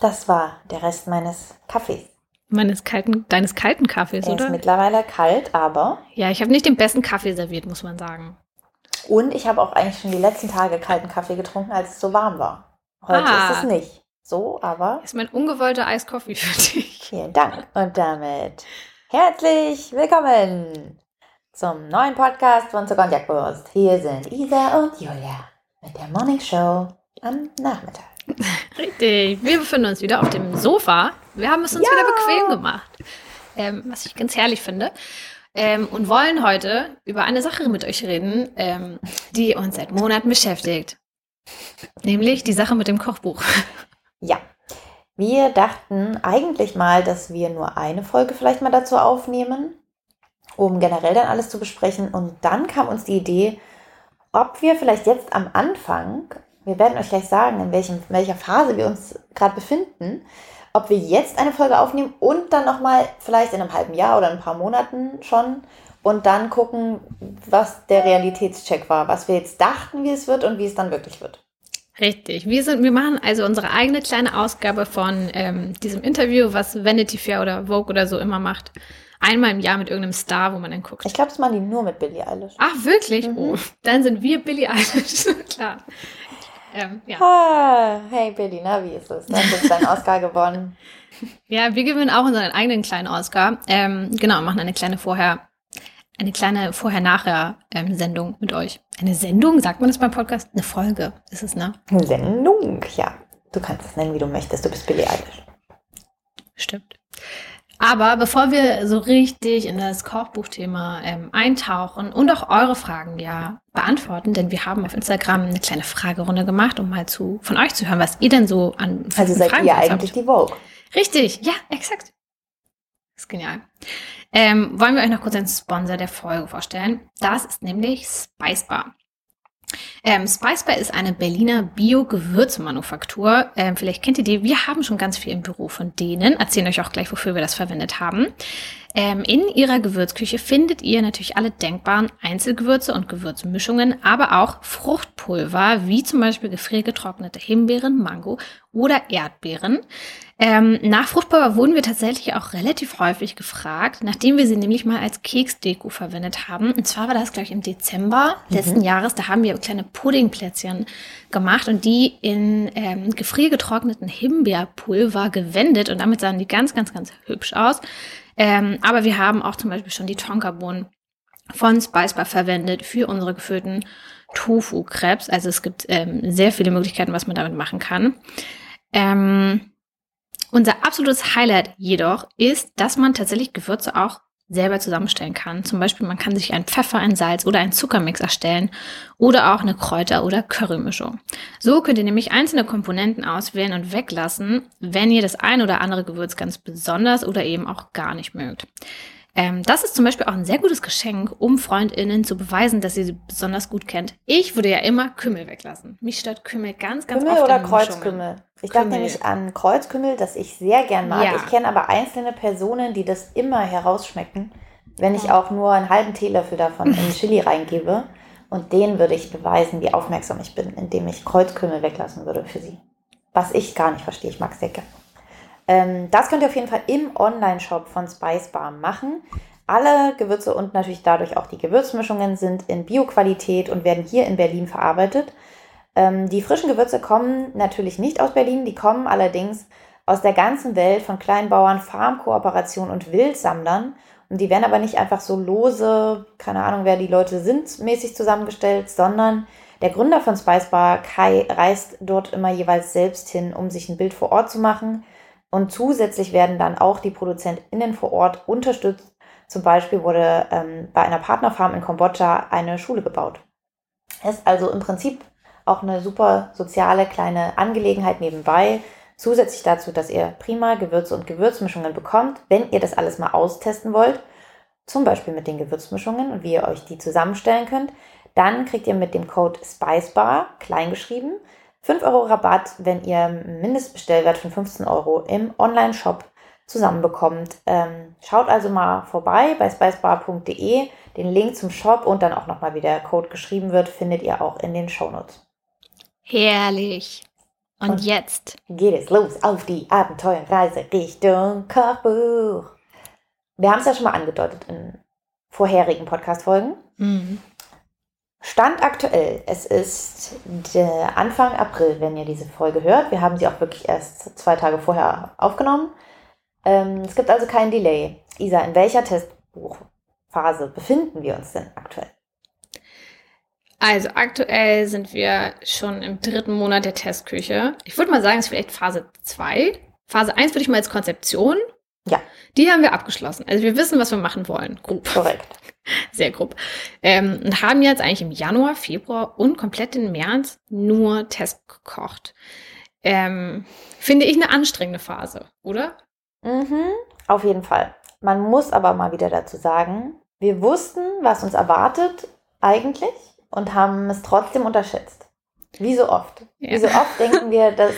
Das war der Rest meines Kaffees. Meines kalten, deines kalten Kaffees, Er oder? ist mittlerweile kalt, aber. Ja, ich habe nicht den besten Kaffee serviert, muss man sagen. Und ich habe auch eigentlich schon die letzten Tage kalten Kaffee getrunken, als es so warm war. Heute Ah. ist es nicht so, aber Das ist mein ungewollter Eiskoffee für dich. vielen Dank. Und damit herzlich willkommen zum neuen Podcast von Zucker und Jagdwurst. Hier sind Isa und Julia mit der Morning Show am Nachmittag. Richtig. Wir befinden uns wieder auf dem Sofa. Wir haben es uns Ja. wieder bequem gemacht. Ähm, was ich ganz herrlich finde. Ähm, und wollen heute über eine Sache mit euch reden, ähm, die uns seit Monaten beschäftigt. Nämlich die Sache mit dem Kochbuch. Ja, wir dachten eigentlich mal, dass wir nur eine Folge vielleicht mal dazu aufnehmen, um generell dann alles zu besprechen. Und dann kam uns die Idee, ob wir vielleicht jetzt am Anfang, wir werden euch gleich sagen, in, welchem, in welcher Phase wir uns gerade befinden, ob wir jetzt eine Folge aufnehmen und dann nochmal vielleicht in einem halben Jahr oder ein paar Monaten schon und dann gucken, was der Realitätscheck war, was wir jetzt dachten, wie es wird und wie es dann wirklich wird. Richtig. Wir, sind, wir machen also unsere eigene kleine Ausgabe von ähm, diesem Interview, was Vanity Fair oder Vogue oder so immer macht. Einmal im Jahr mit irgendeinem Star, wo man dann guckt. Ich glaube, das machen die nur mit Billie Eilish. Ach, wirklich? Mhm. Oh, dann sind wir Billie Eilish. Klar. Ähm, ja. Ah, hey Billy, na, wie ist es? Du hast deinen Oscar gewonnen. ja, wir gewinnen auch unseren eigenen kleinen Oscar. Ähm, genau, machen eine kleine Vorher, eine kleine Vorher-Nachher-Sendung mit euch. Eine Sendung, sagt man das beim Podcast? Eine Folge ist es, ne? Sendung, ja. Du kannst es nennen, wie du möchtest. Du bist Billie Eilish. Stimmt. Aber bevor wir so richtig in das Kochbuchthema ähm, eintauchen und auch eure Fragen ja beantworten, denn wir haben auf Instagram eine kleine Fragerunde gemacht, um mal zu von euch zu hören, was ihr denn so an Also seid Fragen ihr eigentlich habt. die Vogue. Richtig, ja, exakt. Das ist genial. Ähm, wollen wir euch noch kurz einen Sponsor der Folge vorstellen? Das ist nämlich Spicebar. Ähm, Spicebar ist eine Berliner Bio-Gewürzmanufaktur. Ähm, vielleicht kennt ihr die. Wir haben schon ganz viel im Büro von denen. Erzählen euch auch gleich, wofür wir das verwendet haben. Ähm, in ihrer Gewürzküche findet ihr natürlich alle denkbaren Einzelgewürze und Gewürzmischungen, aber auch Fruchtpulver, wie zum Beispiel gefriergetrocknete Himbeeren, Mango oder Erdbeeren. Ähm, nach Fruchtpulver wurden wir tatsächlich auch relativ häufig gefragt, nachdem wir sie nämlich mal als Keksdeko verwendet haben. Und zwar war das, glaube ich, im Dezember letzten Jahres. Da haben wir kleine Puddingplätzchen gemacht und die in ähm, gefriergetrockneten Himbeerpulver gewendet. Und damit sahen die ganz, ganz, ganz hübsch aus. Ähm, aber wir haben auch zum Beispiel schon die Tonkabohnen von Spicebar verwendet für unsere gefüllten Tofu-Crepes. Also es gibt ähm, sehr viele Möglichkeiten, was man damit machen kann. Ähm, unser absolutes Highlight jedoch ist, dass man tatsächlich Gewürze auch selber zusammenstellen kann. Zum Beispiel, man kann sich ein Pfeffer, ein Salz oder einen Zuckermix erstellen oder auch eine Kräuter- oder Currymischung. So könnt ihr nämlich einzelne Komponenten auswählen und weglassen, wenn ihr das ein oder andere Gewürz ganz besonders oder eben auch gar nicht mögt. Ähm, das ist zum Beispiel auch ein sehr gutes Geschenk, um FreundInnen zu beweisen, dass ihr sie besonders gut kennt. Ich würde ja immer Kümmel weglassen. Mich stört Kümmel ganz, ganz Kümmel oft oder in Mischungen. Kreuzkümmel? Ich dachte Kümmel. nämlich an Kreuzkümmel, das ich sehr gern mag. Ja. Ich kenne aber einzelne Personen, die das immer herausschmecken, wenn ich auch nur einen halben Teelöffel davon in Chili reingebe. Und denen würde ich beweisen, wie aufmerksam ich bin, indem ich Kreuzkümmel weglassen würde für sie. Was ich gar nicht verstehe. Ich mag es sehr gern. Ähm, das könnt ihr auf jeden Fall im Online-Shop von Spicebar machen. Alle Gewürze und natürlich dadurch auch die Gewürzmischungen sind in Bioqualität und werden hier in Berlin verarbeitet. Ähm, die frischen Gewürze kommen natürlich nicht aus Berlin, die kommen allerdings aus der ganzen Welt von Kleinbauern, Farmkooperationen und Wildsammlern. Und die werden aber nicht einfach so lose, keine Ahnung, wer die Leute sind, mäßig zusammengestellt, sondern der Gründer von Spicebar, Kai, reist dort immer jeweils selbst hin, um sich ein Bild vor Ort zu machen. Und zusätzlich werden dann auch die ProduzentInnen vor Ort unterstützt. Zum Beispiel wurde ähm, bei einer Partnerfarm in Kambodscha eine Schule gebaut. Ist also im Prinzip auch eine super soziale kleine Angelegenheit nebenbei. Zusätzlich dazu, dass ihr prima Gewürze und Gewürzmischungen bekommt, wenn ihr das alles mal austesten wollt, zum Beispiel mit den Gewürzmischungen und wie ihr euch die zusammenstellen könnt, dann kriegt ihr mit dem Code SPICEBAR, kleingeschrieben, 5 Euro Rabatt, wenn ihr Mindestbestellwert von 15 Euro im Online-Shop zusammenbekommt. Ähm, schaut also mal vorbei bei spicebar.de. Den Link zum Shop und dann auch nochmal, wie der Code geschrieben wird, findet ihr auch in den Shownotes. Herrlich. Und, und jetzt geht es los auf die Abenteuerreise Richtung Kochbuch. Wir haben es ja schon mal angedeutet in vorherigen Podcast-Folgen. Mhm. Stand aktuell, es ist Anfang April, wenn ihr diese Folge hört. Wir haben sie auch wirklich erst zwei Tage vorher aufgenommen. Ähm, es gibt also keinen Delay. Isa, in welcher Testbuchphase befinden wir uns denn aktuell? Also aktuell sind wir schon im dritten Monat der Testküche. Ich würde mal sagen, es ist vielleicht Phase 2. Phase 1 würde ich mal als Konzeption. Ja. Die haben wir abgeschlossen. Also wir wissen, was wir machen wollen. Grob. Korrekt. Sehr grob. Ähm, und haben jetzt eigentlich im Januar, Februar und komplett im März nur Test gekocht. Ähm, finde ich eine anstrengende Phase, oder? Mhm, auf jeden Fall. Man muss aber mal wieder dazu sagen, wir wussten, was uns erwartet eigentlich und haben es trotzdem unterschätzt. Wie so oft. Ja. Wie so oft denken wir, dass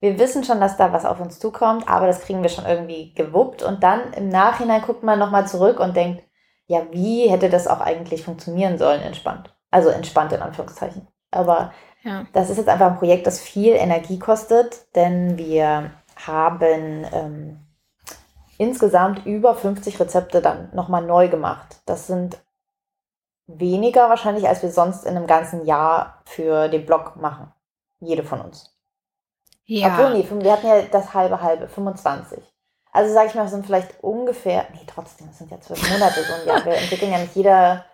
wir wissen schon, dass da was auf uns zukommt, aber das kriegen wir schon irgendwie gewuppt und dann im Nachhinein guckt man nochmal zurück und denkt, ja, wie hätte das auch eigentlich funktionieren sollen, entspannt. Also entspannt in Anführungszeichen. Aber ja. das ist jetzt einfach ein Projekt, das viel Energie kostet, denn wir haben ähm, insgesamt über 50 Rezepte dann nochmal neu gemacht. Das sind weniger wahrscheinlich, als wir sonst in einem ganzen Jahr für den Blog machen. Jede von uns. Ja. Obwohl, nee, wir hatten ja das halbe halbe, 25. Also sage ich mal, es sind vielleicht ungefähr, nee, trotzdem, es sind ja zwölf Monate so ein Jahr. Wir entwickeln ja nicht jeder,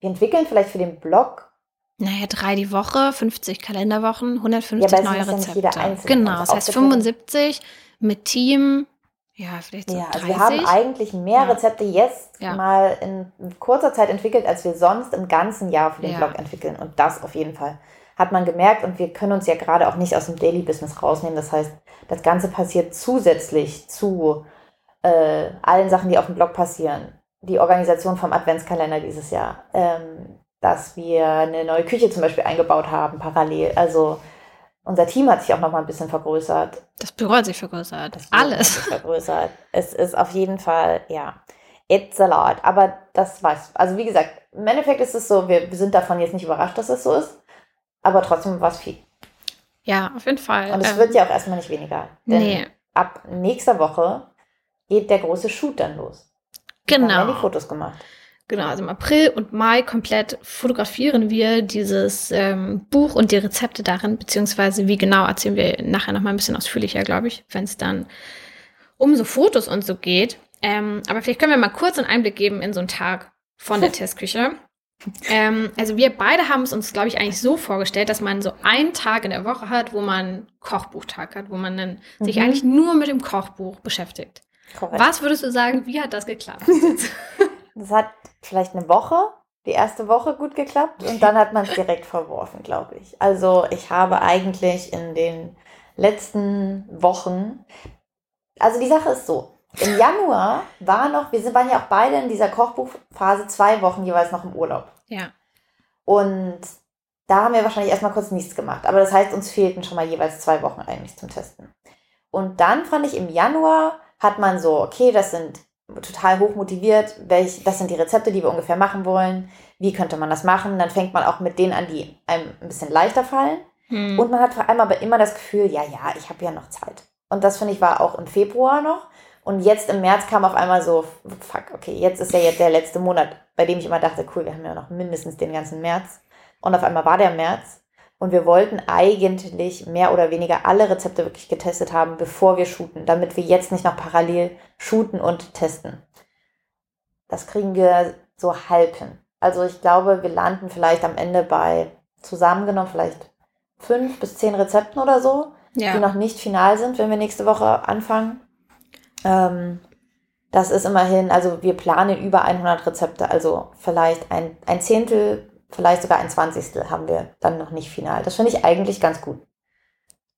wir entwickeln vielleicht für den Blog. Naja, drei die Woche, 50 Kalenderwochen, 150 ja, neue Rezepte. Ja genau, das heißt 75 mit Team, ja, vielleicht so Ja, also wir haben eigentlich mehr ja. Rezepte jetzt ja. mal in kurzer Zeit entwickelt, als wir sonst im ganzen Jahr für den ja. Blog entwickeln. Und das auf jeden Fall hat man gemerkt. Und wir können uns ja gerade auch nicht aus dem Daily Business rausnehmen. Das heißt, das Ganze passiert zusätzlich zu äh, allen Sachen, die auf dem Blog passieren. Die Organisation vom Adventskalender dieses Jahr. Ähm, dass wir eine neue Küche zum Beispiel eingebaut haben, parallel. Also unser Team hat sich auch noch mal ein bisschen vergrößert. Das Büro hat sich vergrößert. Das Alles. Sich vergrößert. Es ist auf jeden Fall, ja, it's a lot. Aber das weiß, also wie gesagt, im Endeffekt ist es so, wir, sind davon jetzt nicht überrascht, dass es so ist. Aber trotzdem war es viel. Ja, auf jeden Fall. Und es ähm, wird ja auch erstmal nicht weniger. Denn nee. ab nächster Woche geht der große Shoot dann los. Genau. Wir haben ja die Fotos gemacht. Genau, also im April und Mai komplett fotografieren wir dieses ähm, Buch und die Rezepte darin, beziehungsweise wie genau erzählen wir nachher nochmal ein bisschen ausführlicher, glaube ich, wenn es dann um so Fotos und so geht. Ähm, aber vielleicht können wir mal kurz einen Einblick geben in so einen Tag von der Testküche. Ähm, also wir beide haben es uns, glaube ich, eigentlich so vorgestellt, dass man so einen Tag in der Woche hat, wo man Kochbuchtag hat, wo man dann mhm. sich eigentlich nur mit dem Kochbuch beschäftigt. Korrekt. Was würdest du sagen, wie hat das geklappt? das hat vielleicht eine Woche, die erste Woche gut geklappt und dann hat man es direkt verworfen, glaube ich. Also ich habe eigentlich in den letzten Wochen, also die Sache ist so, im Januar war noch, wir waren ja auch beide in dieser Kochbuchphase zwei Wochen jeweils noch im Urlaub. Ja. Und da haben wir wahrscheinlich erstmal kurz nichts gemacht. Aber das heißt, uns fehlten schon mal jeweils zwei Wochen eigentlich zum Testen. Und dann fand ich im Januar hat man so, okay, das sind total hoch motiviert, welch, das sind die Rezepte, die wir ungefähr machen wollen, wie könnte man das machen, dann fängt man auch mit denen an, die einem ein bisschen leichter fallen. Hm. Und man hat vor allem aber immer das Gefühl, ja, ja, ich habe ja noch Zeit. Und das finde ich war auch im Februar noch. Und jetzt im März kam auf einmal so, fuck, okay, jetzt ist ja jetzt der letzte Monat, bei dem ich immer dachte, cool, wir haben ja noch mindestens den ganzen März. Und auf einmal war der März. Und wir wollten eigentlich mehr oder weniger alle Rezepte wirklich getestet haben, bevor wir shooten, damit wir jetzt nicht noch parallel shooten und testen. Das kriegen wir so halb hin. Also ich glaube, wir landen vielleicht am Ende bei zusammengenommen vielleicht fünf bis zehn Rezepten oder so, ja. die noch nicht final sind, wenn wir nächste Woche anfangen. Ähm, das ist immerhin, also wir planen über 100 Rezepte, also vielleicht ein, ein Zehntel vielleicht sogar ein Zwanzigstel haben wir dann noch nicht final. Das finde ich eigentlich ganz gut.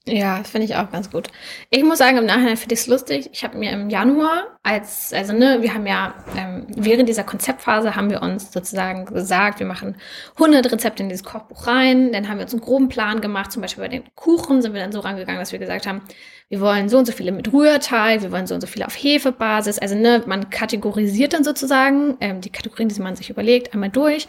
Ja, finde ich auch ganz gut. Ich muss sagen, im Nachhinein finde ich es lustig. Ich habe mir im Januar, als, also ne, wir haben ja ähm, während dieser Konzeptphase haben wir uns sozusagen gesagt, wir machen 100 Rezepte in dieses Kochbuch rein. Dann haben wir uns einen groben Plan gemacht. Zum Beispiel bei den Kuchen sind wir dann so rangegangen, dass wir gesagt haben, wir wollen so und so viele mit Rührteig, wir wollen so und so viele auf Hefebasis. Also ne, man kategorisiert dann sozusagen ähm, die Kategorien, die man sich überlegt, einmal durch.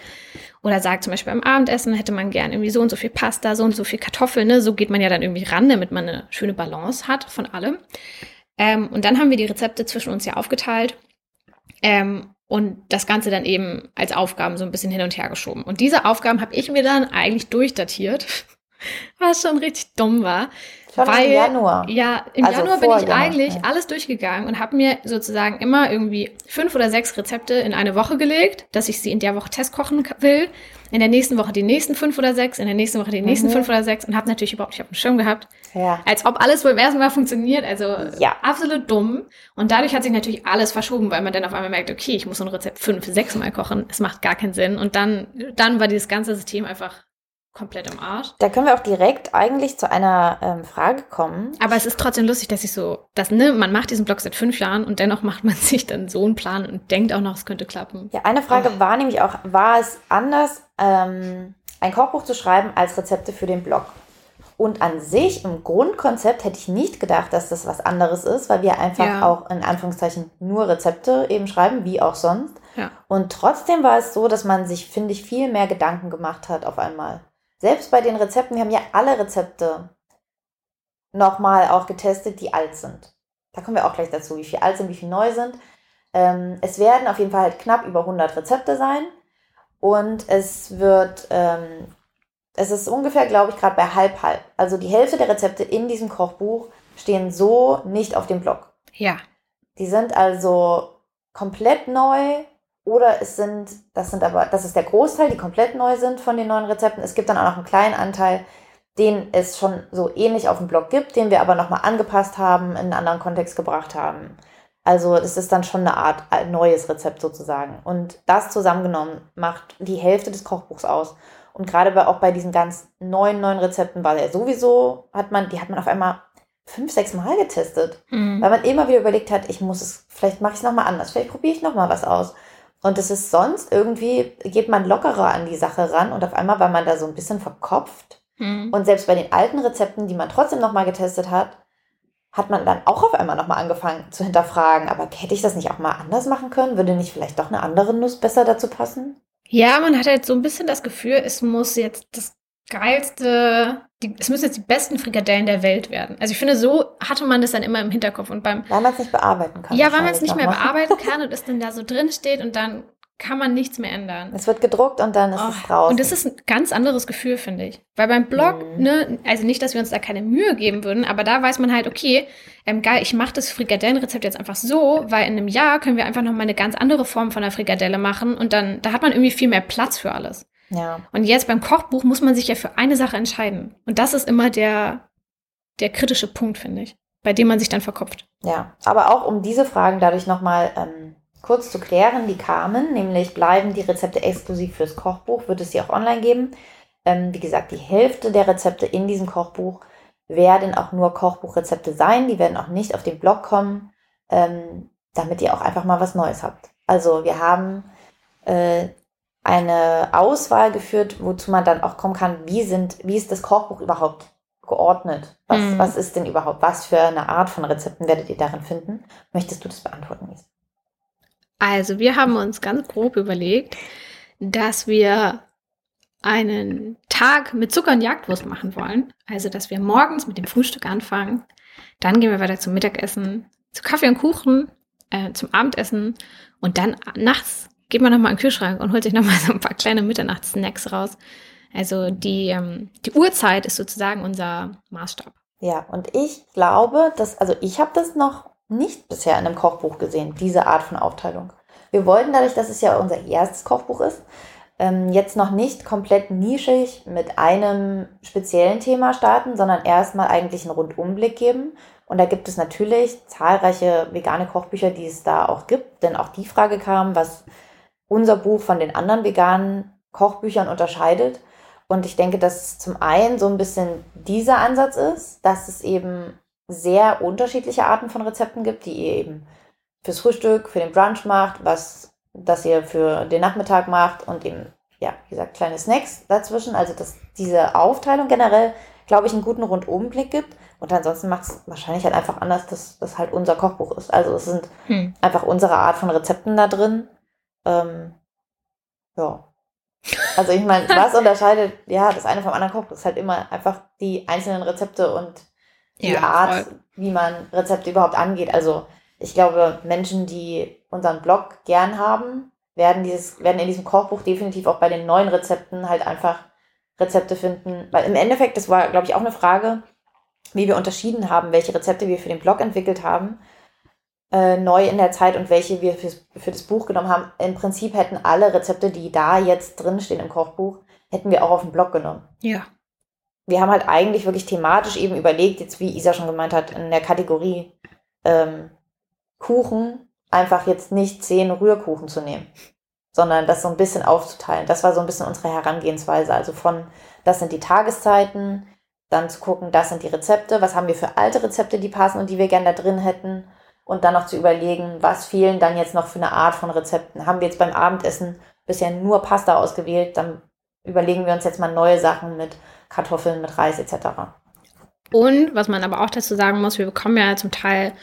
Oder sagt zum Beispiel beim Abendessen hätte man gern irgendwie so und so viel Pasta, so und so viel Kartoffeln. Ne? So geht man ja dann irgendwie ran, damit man eine schöne Balance hat von allem. Ähm, und dann haben wir die Rezepte zwischen uns ja aufgeteilt. Ähm, und das Ganze dann eben als Aufgaben so ein bisschen hin und her geschoben. Und diese Aufgaben habe ich mir dann eigentlich durchdatiert, was schon richtig dumm war. Schon weil, im Januar. Ja, im Also Januar bin ich Januar, eigentlich ja. alles durchgegangen und habe mir sozusagen immer irgendwie fünf oder sechs Rezepte in eine Woche gelegt, dass ich sie in der Woche testkochen will. In der nächsten Woche die nächsten fünf oder sechs, in der nächsten Woche die nächsten Mhm. fünf oder sechs und habe natürlich überhaupt nicht auf dem Schirm gehabt, Ja. als ob alles wohl im ersten Mal funktioniert. Also Ja. absolut dumm. Und dadurch hat sich natürlich alles verschoben, weil man dann auf einmal merkt, okay, ich muss so ein Rezept fünf, sechs Mal kochen. Es macht gar keinen Sinn. Und dann, dann war dieses ganze System einfach komplett im Arsch. Da können wir auch direkt eigentlich zu einer ähm, Frage kommen. Aber es ist trotzdem lustig, dass ich so, dass, ne, man macht diesen Blog seit fünf Jahren und dennoch macht man sich dann so einen Plan und denkt auch noch, es könnte klappen. Ja, eine Frage Oh. war nämlich auch, war es anders, ähm, ein Kochbuch zu schreiben als Rezepte für den Blog? Und an sich, im Grundkonzept, hätte ich nicht gedacht, dass das was anderes ist, weil wir einfach Ja. auch in Anführungszeichen nur Rezepte eben schreiben, wie auch sonst. Ja. Und trotzdem war es so, dass man sich, finde ich, viel mehr Gedanken gemacht hat auf einmal. Selbst bei den Rezepten, wir haben ja alle Rezepte nochmal auch getestet, die alt sind. Da kommen wir auch gleich dazu, wie viel alt sind, wie viel neu sind. Ähm, es werden auf jeden Fall halt knapp über 100 Rezepte sein. Und es wird, ähm, es ist ungefähr, glaube ich, gerade bei halb halb. Also die Hälfte der Rezepte in diesem Kochbuch stehen so nicht auf dem Blog. Ja. Die sind also komplett neu oder es sind, das sind aber, das ist der Großteil, die komplett neu sind von den neuen Rezepten. Es gibt dann auch noch einen kleinen Anteil, den es schon so ähnlich auf dem Blog gibt, den wir aber nochmal angepasst haben, in einen anderen Kontext gebracht haben. Also es ist dann schon eine Art äh, neues Rezept sozusagen. Und das zusammengenommen macht die Hälfte des Kochbuchs aus. Und gerade bei, auch bei diesen ganz neuen, neuen Rezepten war der sowieso, hat man, die hat man auf einmal fünf, sechs Mal getestet. Mhm. Weil man immer wieder überlegt hat, ich muss es, vielleicht mache ich es nochmal anders, vielleicht probiere ich nochmal was aus. Und es ist sonst irgendwie, geht man lockerer an die Sache ran und auf einmal war man da so ein bisschen verkopft. Mhm. Und selbst bei den alten Rezepten, die man trotzdem nochmal getestet hat, hat man dann auch auf einmal nochmal angefangen zu hinterfragen. Aber hätte ich das nicht auch mal anders machen können? Würde nicht vielleicht doch eine andere Nuss besser dazu passen? Ja, man hat halt so ein bisschen das Gefühl, es muss jetzt das geilste, die, es müssen jetzt die besten Frikadellen der Welt werden. Also ich finde, so hatte man das dann immer im Hinterkopf und beim, Weil man es nicht bearbeiten kann. ja, weil man es nicht mehr nochmal. bearbeiten kann und es dann da so drin steht und dann kann man nichts mehr ändern. Es wird gedruckt und dann ist Oh, es draußen. Und das ist ein ganz anderes Gefühl, finde ich. Weil beim Blog, Mhm. ne, also nicht, dass wir uns da keine Mühe geben würden, aber da weiß man halt, okay, ähm, geil, ich mache das Frikadellenrezept jetzt einfach so, weil in einem Jahr können wir einfach noch mal eine ganz andere Form von der Frikadelle machen und dann, da hat man irgendwie viel mehr Platz für alles. Ja. Und jetzt beim Kochbuch muss man sich ja für eine Sache entscheiden. Und das ist immer der, der kritische Punkt, finde ich, bei dem man sich dann verkopft. Ja, aber auch um diese Fragen dadurch nochmal ähm, kurz zu klären, die kamen, nämlich bleiben die Rezepte exklusiv fürs Kochbuch, wird es sie auch online geben. Ähm, wie gesagt, die Hälfte der Rezepte in diesem Kochbuch werden auch nur Kochbuchrezepte sein, die werden auch nicht auf den Blog kommen, ähm, damit ihr auch einfach mal was Neues habt. Also wir haben äh, eine Auswahl geführt, wozu man dann auch kommen kann, wie sind, wie ist das Kochbuch überhaupt geordnet? Was, Mhm. was ist denn überhaupt, was für eine Art von Rezepten werdet ihr darin finden? Möchtest du das beantworten, Lies? Also, wir haben uns ganz grob überlegt, dass wir einen Tag mit Zucker und Jagdwurst machen wollen. Also, dass wir morgens mit dem Frühstück anfangen, dann gehen wir weiter zum Mittagessen, zu Kaffee und Kuchen, äh, zum Abendessen und dann nachts geht man nochmal in den Kühlschrank und holt sich nochmal so ein paar kleine Mitternachtssnacks raus. Also die, ähm, die Uhrzeit ist sozusagen unser Maßstab. Ja, und ich glaube, dass, also ich habe das noch nicht bisher in einem Kochbuch gesehen, diese Art von Aufteilung. Wir wollten dadurch, dass es ja unser erstes Kochbuch ist, ähm, jetzt noch nicht komplett nischig mit einem speziellen Thema starten, sondern erstmal eigentlich einen Rundumblick geben. Und da gibt es natürlich zahlreiche vegane Kochbücher, die es da auch gibt, denn auch die Frage kam, was unser Buch von den anderen veganen Kochbüchern unterscheidet. Und ich denke, dass zum einen so ein bisschen dieser Ansatz ist, dass es eben sehr unterschiedliche Arten von Rezepten gibt, die ihr eben fürs Frühstück, für den Brunch macht, was das ihr für den Nachmittag macht und eben, ja, wie gesagt, kleine Snacks dazwischen. Also, dass diese Aufteilung generell, glaube ich, einen guten Rundumblick gibt. Und ansonsten macht es wahrscheinlich halt einfach anders, dass das halt unser Kochbuch ist. Also, es sind Hm. einfach unsere Art von Rezepten da drin. Ähm, ja. Also ich meine, was unterscheidet ja das eine vom anderen Kochbuch? Ist halt immer einfach die einzelnen Rezepte und die Ja, Art, voll. wie man Rezepte überhaupt angeht. Also ich glaube, Menschen, die unseren Blog gern haben, werden dieses, werden in diesem Kochbuch definitiv auch bei den neuen Rezepten halt einfach Rezepte finden. Weil im Endeffekt, das war, glaube ich, auch eine Frage, wie wir unterschieden haben, welche Rezepte wir für den Blog entwickelt haben, äh, neu in der Zeit und welche wir fürs, für das Buch genommen haben. Im Prinzip hätten alle Rezepte, die da jetzt drinstehen im Kochbuch, hätten wir auch auf den Blog genommen Ja. wir haben halt eigentlich wirklich thematisch eben überlegt, jetzt wie Isa schon gemeint hat, in der Kategorie ähm, Kuchen einfach jetzt nicht zehn Rührkuchen zu nehmen, sondern das so ein bisschen aufzuteilen. Das war so ein bisschen unsere Herangehensweise. Also von, das sind die Tageszeiten, dann zu gucken, das sind die Rezepte, was haben wir für alte Rezepte, die passen und die wir gerne da drin hätten. Und dann noch zu überlegen, was fehlen dann jetzt noch für eine Art von Rezepten. Haben wir jetzt beim Abendessen bisher nur Pasta ausgewählt, dann überlegen wir uns jetzt mal neue Sachen mit Kartoffeln, mit Reis etc. Und was man aber auch dazu sagen muss, wir bekommen ja zum Teil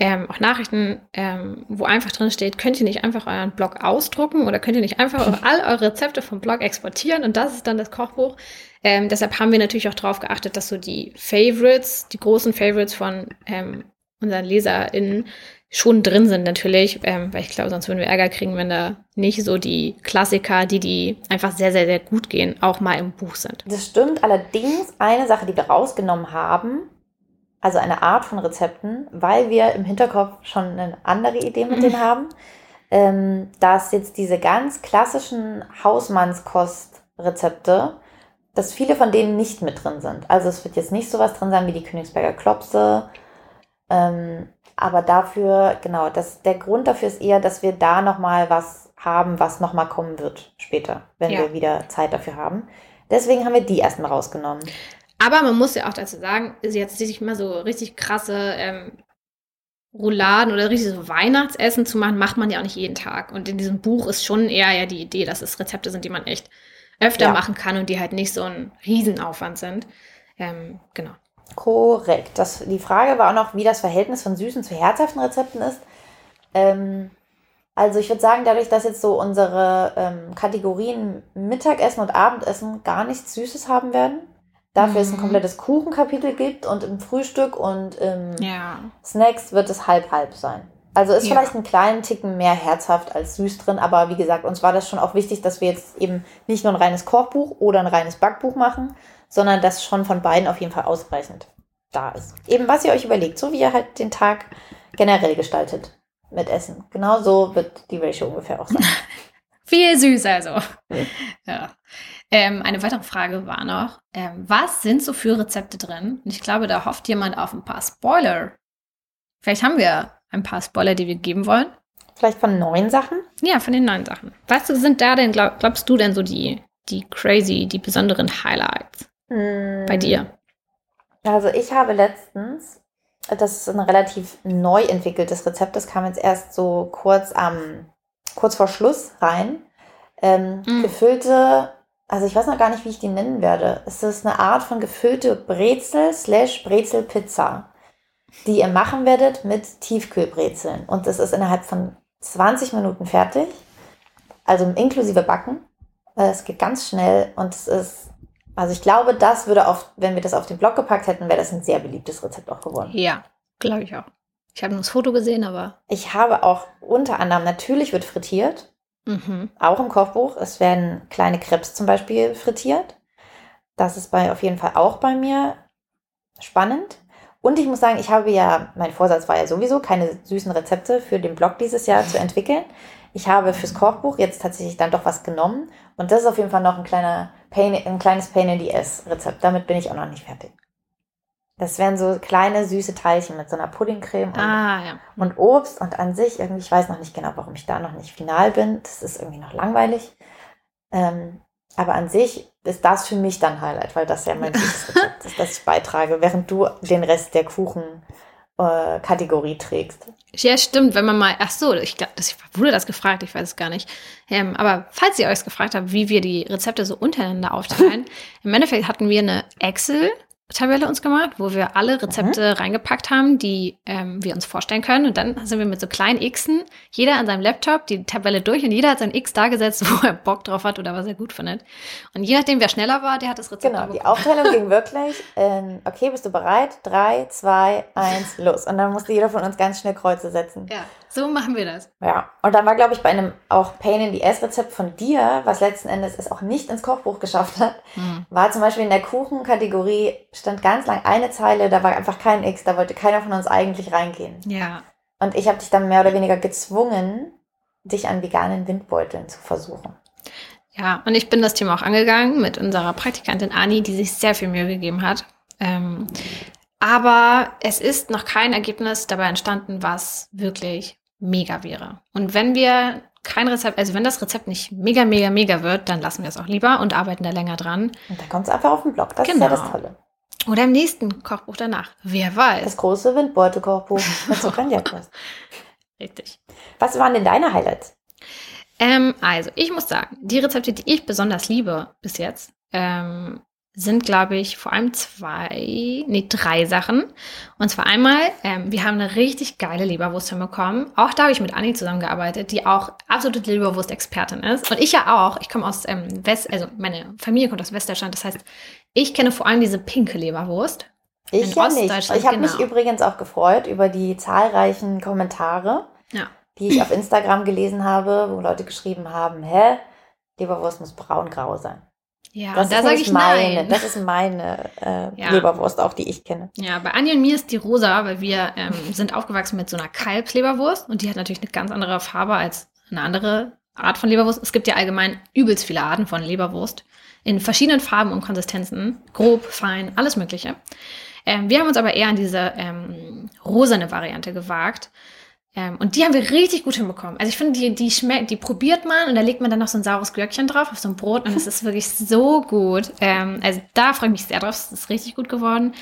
ähm, auch Nachrichten, ähm, wo einfach drin steht, könnt ihr nicht einfach euren Blog ausdrucken oder könnt ihr nicht einfach all eure Rezepte vom Blog exportieren und das ist dann das Kochbuch. Ähm, deshalb haben wir natürlich auch darauf geachtet, dass so die Favorites, die großen Favorites von ähm, unseren LeserInnen schon drin sind natürlich, ähm, weil ich glaube, sonst würden wir Ärger kriegen, wenn da nicht so die Klassiker, die die einfach sehr, sehr, sehr gut gehen, auch mal im Buch sind. Das stimmt allerdings eine Sache, die wir rausgenommen haben, also eine Art von Rezepten, weil wir im Hinterkopf schon eine andere Idee mit denen haben, ähm, dass jetzt diese ganz klassischen Hausmannskostrezepte, dass viele von denen nicht mit drin sind. Also es wird jetzt nicht sowas drin sein wie die Königsberger Klopse, ähm, aber dafür, genau, das, der Grund dafür ist eher, dass wir da nochmal was haben, was nochmal kommen wird später, wenn Ja. wir wieder Zeit dafür haben. Deswegen haben wir die erstmal rausgenommen. Aber man muss ja auch dazu sagen, ist jetzt sich mal so richtig krasse ähm, Rouladen oder richtig so Weihnachtsessen zu machen, macht man ja auch nicht jeden Tag. Und in diesem Buch ist schon eher ja die Idee, dass es Rezepte sind, die man echt öfter Ja. machen kann und die halt nicht so ein Riesenaufwand sind. Ähm, genau. Korrekt. Das, die Frage war auch noch, wie das Verhältnis von süßen zu herzhaften Rezepten ist. Ähm, also ich würde sagen, dadurch, dass jetzt so unsere ähm, Kategorien Mittagessen und Abendessen gar nichts Süßes haben werden, dafür es ein Mhm. komplettes Kuchenkapitel gibt und im Frühstück und im Ja. Snacks wird es halb-halb sein. Also ist Ja. vielleicht einen kleinen Ticken mehr herzhaft als süß drin, aber wie gesagt, uns war das schon auch wichtig, dass wir jetzt eben nicht nur ein reines Kochbuch oder ein reines Backbuch machen, sondern dass schon von beiden auf jeden Fall ausreichend da ist. Eben was ihr euch überlegt, so wie ihr halt den Tag generell gestaltet mit Essen. Genau so wird die Ratio ungefähr auch sein. Viel süß also. Mhm. Ja. Ähm, eine weitere Frage war noch, ähm, was sind so für Rezepte drin? Und ich glaube, da hofft jemand auf ein paar Spoiler. Vielleicht haben wir ein paar Spoiler, die wir geben wollen. Vielleicht von neuen Sachen. Ja, von den neuen Sachen. Was sind da denn, glaub, glaubst du denn so die, die crazy, die besonderen Highlights bei dir? Also ich habe letztens, das ist ein relativ neu entwickeltes Rezept, das kam jetzt erst so kurz am, kurz vor Schluss rein. Ähm, Mm. Gefüllte, also ich weiß noch gar nicht, wie ich die nennen werde. Es ist eine Art von gefüllte Brezel slash Brezelpizza, die ihr machen werdet mit Tiefkühlbrezeln. Und das ist innerhalb von 20 Minuten fertig. Also inklusive Backen. Äh, Es geht ganz schnell und es ist also ich glaube, das würde auf, wenn wir das auf den Blog gepackt hätten, wäre das ein sehr beliebtes Rezept auch geworden. Ja, glaube ich auch. Ich habe nur das Foto gesehen, aber. Ich habe auch unter anderem, natürlich wird frittiert, Mhm. auch im Kochbuch. Es werden kleine Crepes zum Beispiel frittiert. Das ist bei, auf jeden Fall auch bei mir spannend. Und ich muss sagen, ich habe ja, mein Vorsatz war ja sowieso, keine süßen Rezepte für den Blog dieses Jahr zu entwickeln. Ich habe fürs Kochbuch jetzt tatsächlich dann doch was genommen. Und das ist auf jeden Fall noch ein, kleiner Pain, ein kleines Pain in the Ass Rezept. Damit bin ich auch noch nicht fertig. Das wären so kleine süße Teilchen mit so einer Puddingcreme und, Ah, ja. und Obst. Und an sich, irgendwie, ich weiß noch nicht genau, warum ich da noch nicht final bin. Das ist irgendwie noch langweilig. Ähm, aber an sich ist das für mich dann Highlight, weil das ja mein süßes Rezept ist, das ich beitrage, während du den Rest der Kuchen-Kategorie trägst. Ja, stimmt, wenn man mal, ach so, ich glaube, das wurde das gefragt, ich weiß es gar nicht. Ähm, aber falls ihr euch gefragt habt, wie wir die Rezepte so untereinander aufteilen, im Endeffekt hatten wir eine Excel, Tabelle uns gemacht, wo wir alle Rezepte mhm. reingepackt haben, die ähm, wir uns vorstellen können. Und dann sind wir mit so kleinen Xen, jeder an seinem Laptop, die Tabelle durch und jeder hat sein X da gesetzt, wo er Bock drauf hat oder was er gut findet. Und je nachdem, wer schneller war, der hat das Rezept Genau, die Aufteilung ging wirklich, in, okay, bist du bereit? Drei, zwei, eins, los. Und dann musste jeder von uns ganz schnell Kreuze setzen. Ja, so machen wir das. Ja, und dann war, glaube ich, bei einem auch Pain in the Ass Rezept von dir, was letzten Endes es auch nicht ins Kochbuch geschafft hat, mhm. war zum Beispiel in der Kuchenkategorie stand ganz lang eine Zeile, da war einfach kein X, da wollte keiner von uns eigentlich reingehen. Ja. Und ich habe dich dann mehr oder weniger gezwungen, dich an veganen Windbeuteln zu versuchen. Ja, und ich bin das Thema auch angegangen mit unserer Praktikantin Ani, die sich sehr viel Mühe gegeben hat. Ähm, aber es ist noch kein Ergebnis dabei entstanden, was wirklich mega wäre. Und wenn wir kein Rezept, also wenn das Rezept nicht mega, mega, mega wird, dann lassen wir es auch lieber und arbeiten da länger dran. Und dann kommt es einfach auf den Blog. Das genau. ist ja das Tolle. Oder im nächsten Kochbuch danach. Wer weiß. Das große so Richtig. Was waren denn deine Highlights? Ähm, also, ich muss sagen, die Rezepte, die ich besonders liebe bis jetzt, ähm, sind, glaube ich, vor allem zwei, nee, drei Sachen. Und zwar einmal, ähm, wir haben eine richtig geile Leberwurst hinbekommen. Auch da habe ich mit Anni zusammengearbeitet, die auch absolute Leberwurst-Expertin ist. Und ich ja auch. Ich komme aus ähm, West, also meine Familie kommt aus Westdeutschland. Das heißt, ich kenne vor allem diese pinke Leberwurst. Ich ja nicht. Ich habe genau. mich übrigens auch gefreut über die zahlreichen Kommentare, ja. die ich auf Instagram gelesen habe, wo Leute geschrieben haben, hä, Leberwurst muss braun-grau sein. Ja, das da sage ich meine, nein. Das ist meine äh, ja. Leberwurst, auch die ich kenne. Ja, bei Anja und mir ist die rosa, weil wir ähm, sind aufgewachsen mit so einer Kalbsleberwurst und die hat natürlich eine ganz andere Farbe als eine andere Art von Leberwurst. Es gibt ja allgemein übelst viele Arten von Leberwurst in verschiedenen Farben und Konsistenzen, grob, fein, alles Mögliche. Ähm, wir haben uns aber eher an diese ähm, rosane Variante gewagt. Ähm, und die haben wir richtig gut hinbekommen. Also ich finde, die, die schmeckt, die probiert man und da legt man dann noch so ein saures Glöckchen drauf auf so ein Brot und es ist wirklich so gut. Ähm, also da freue ich mich sehr drauf. Es ist richtig gut geworden.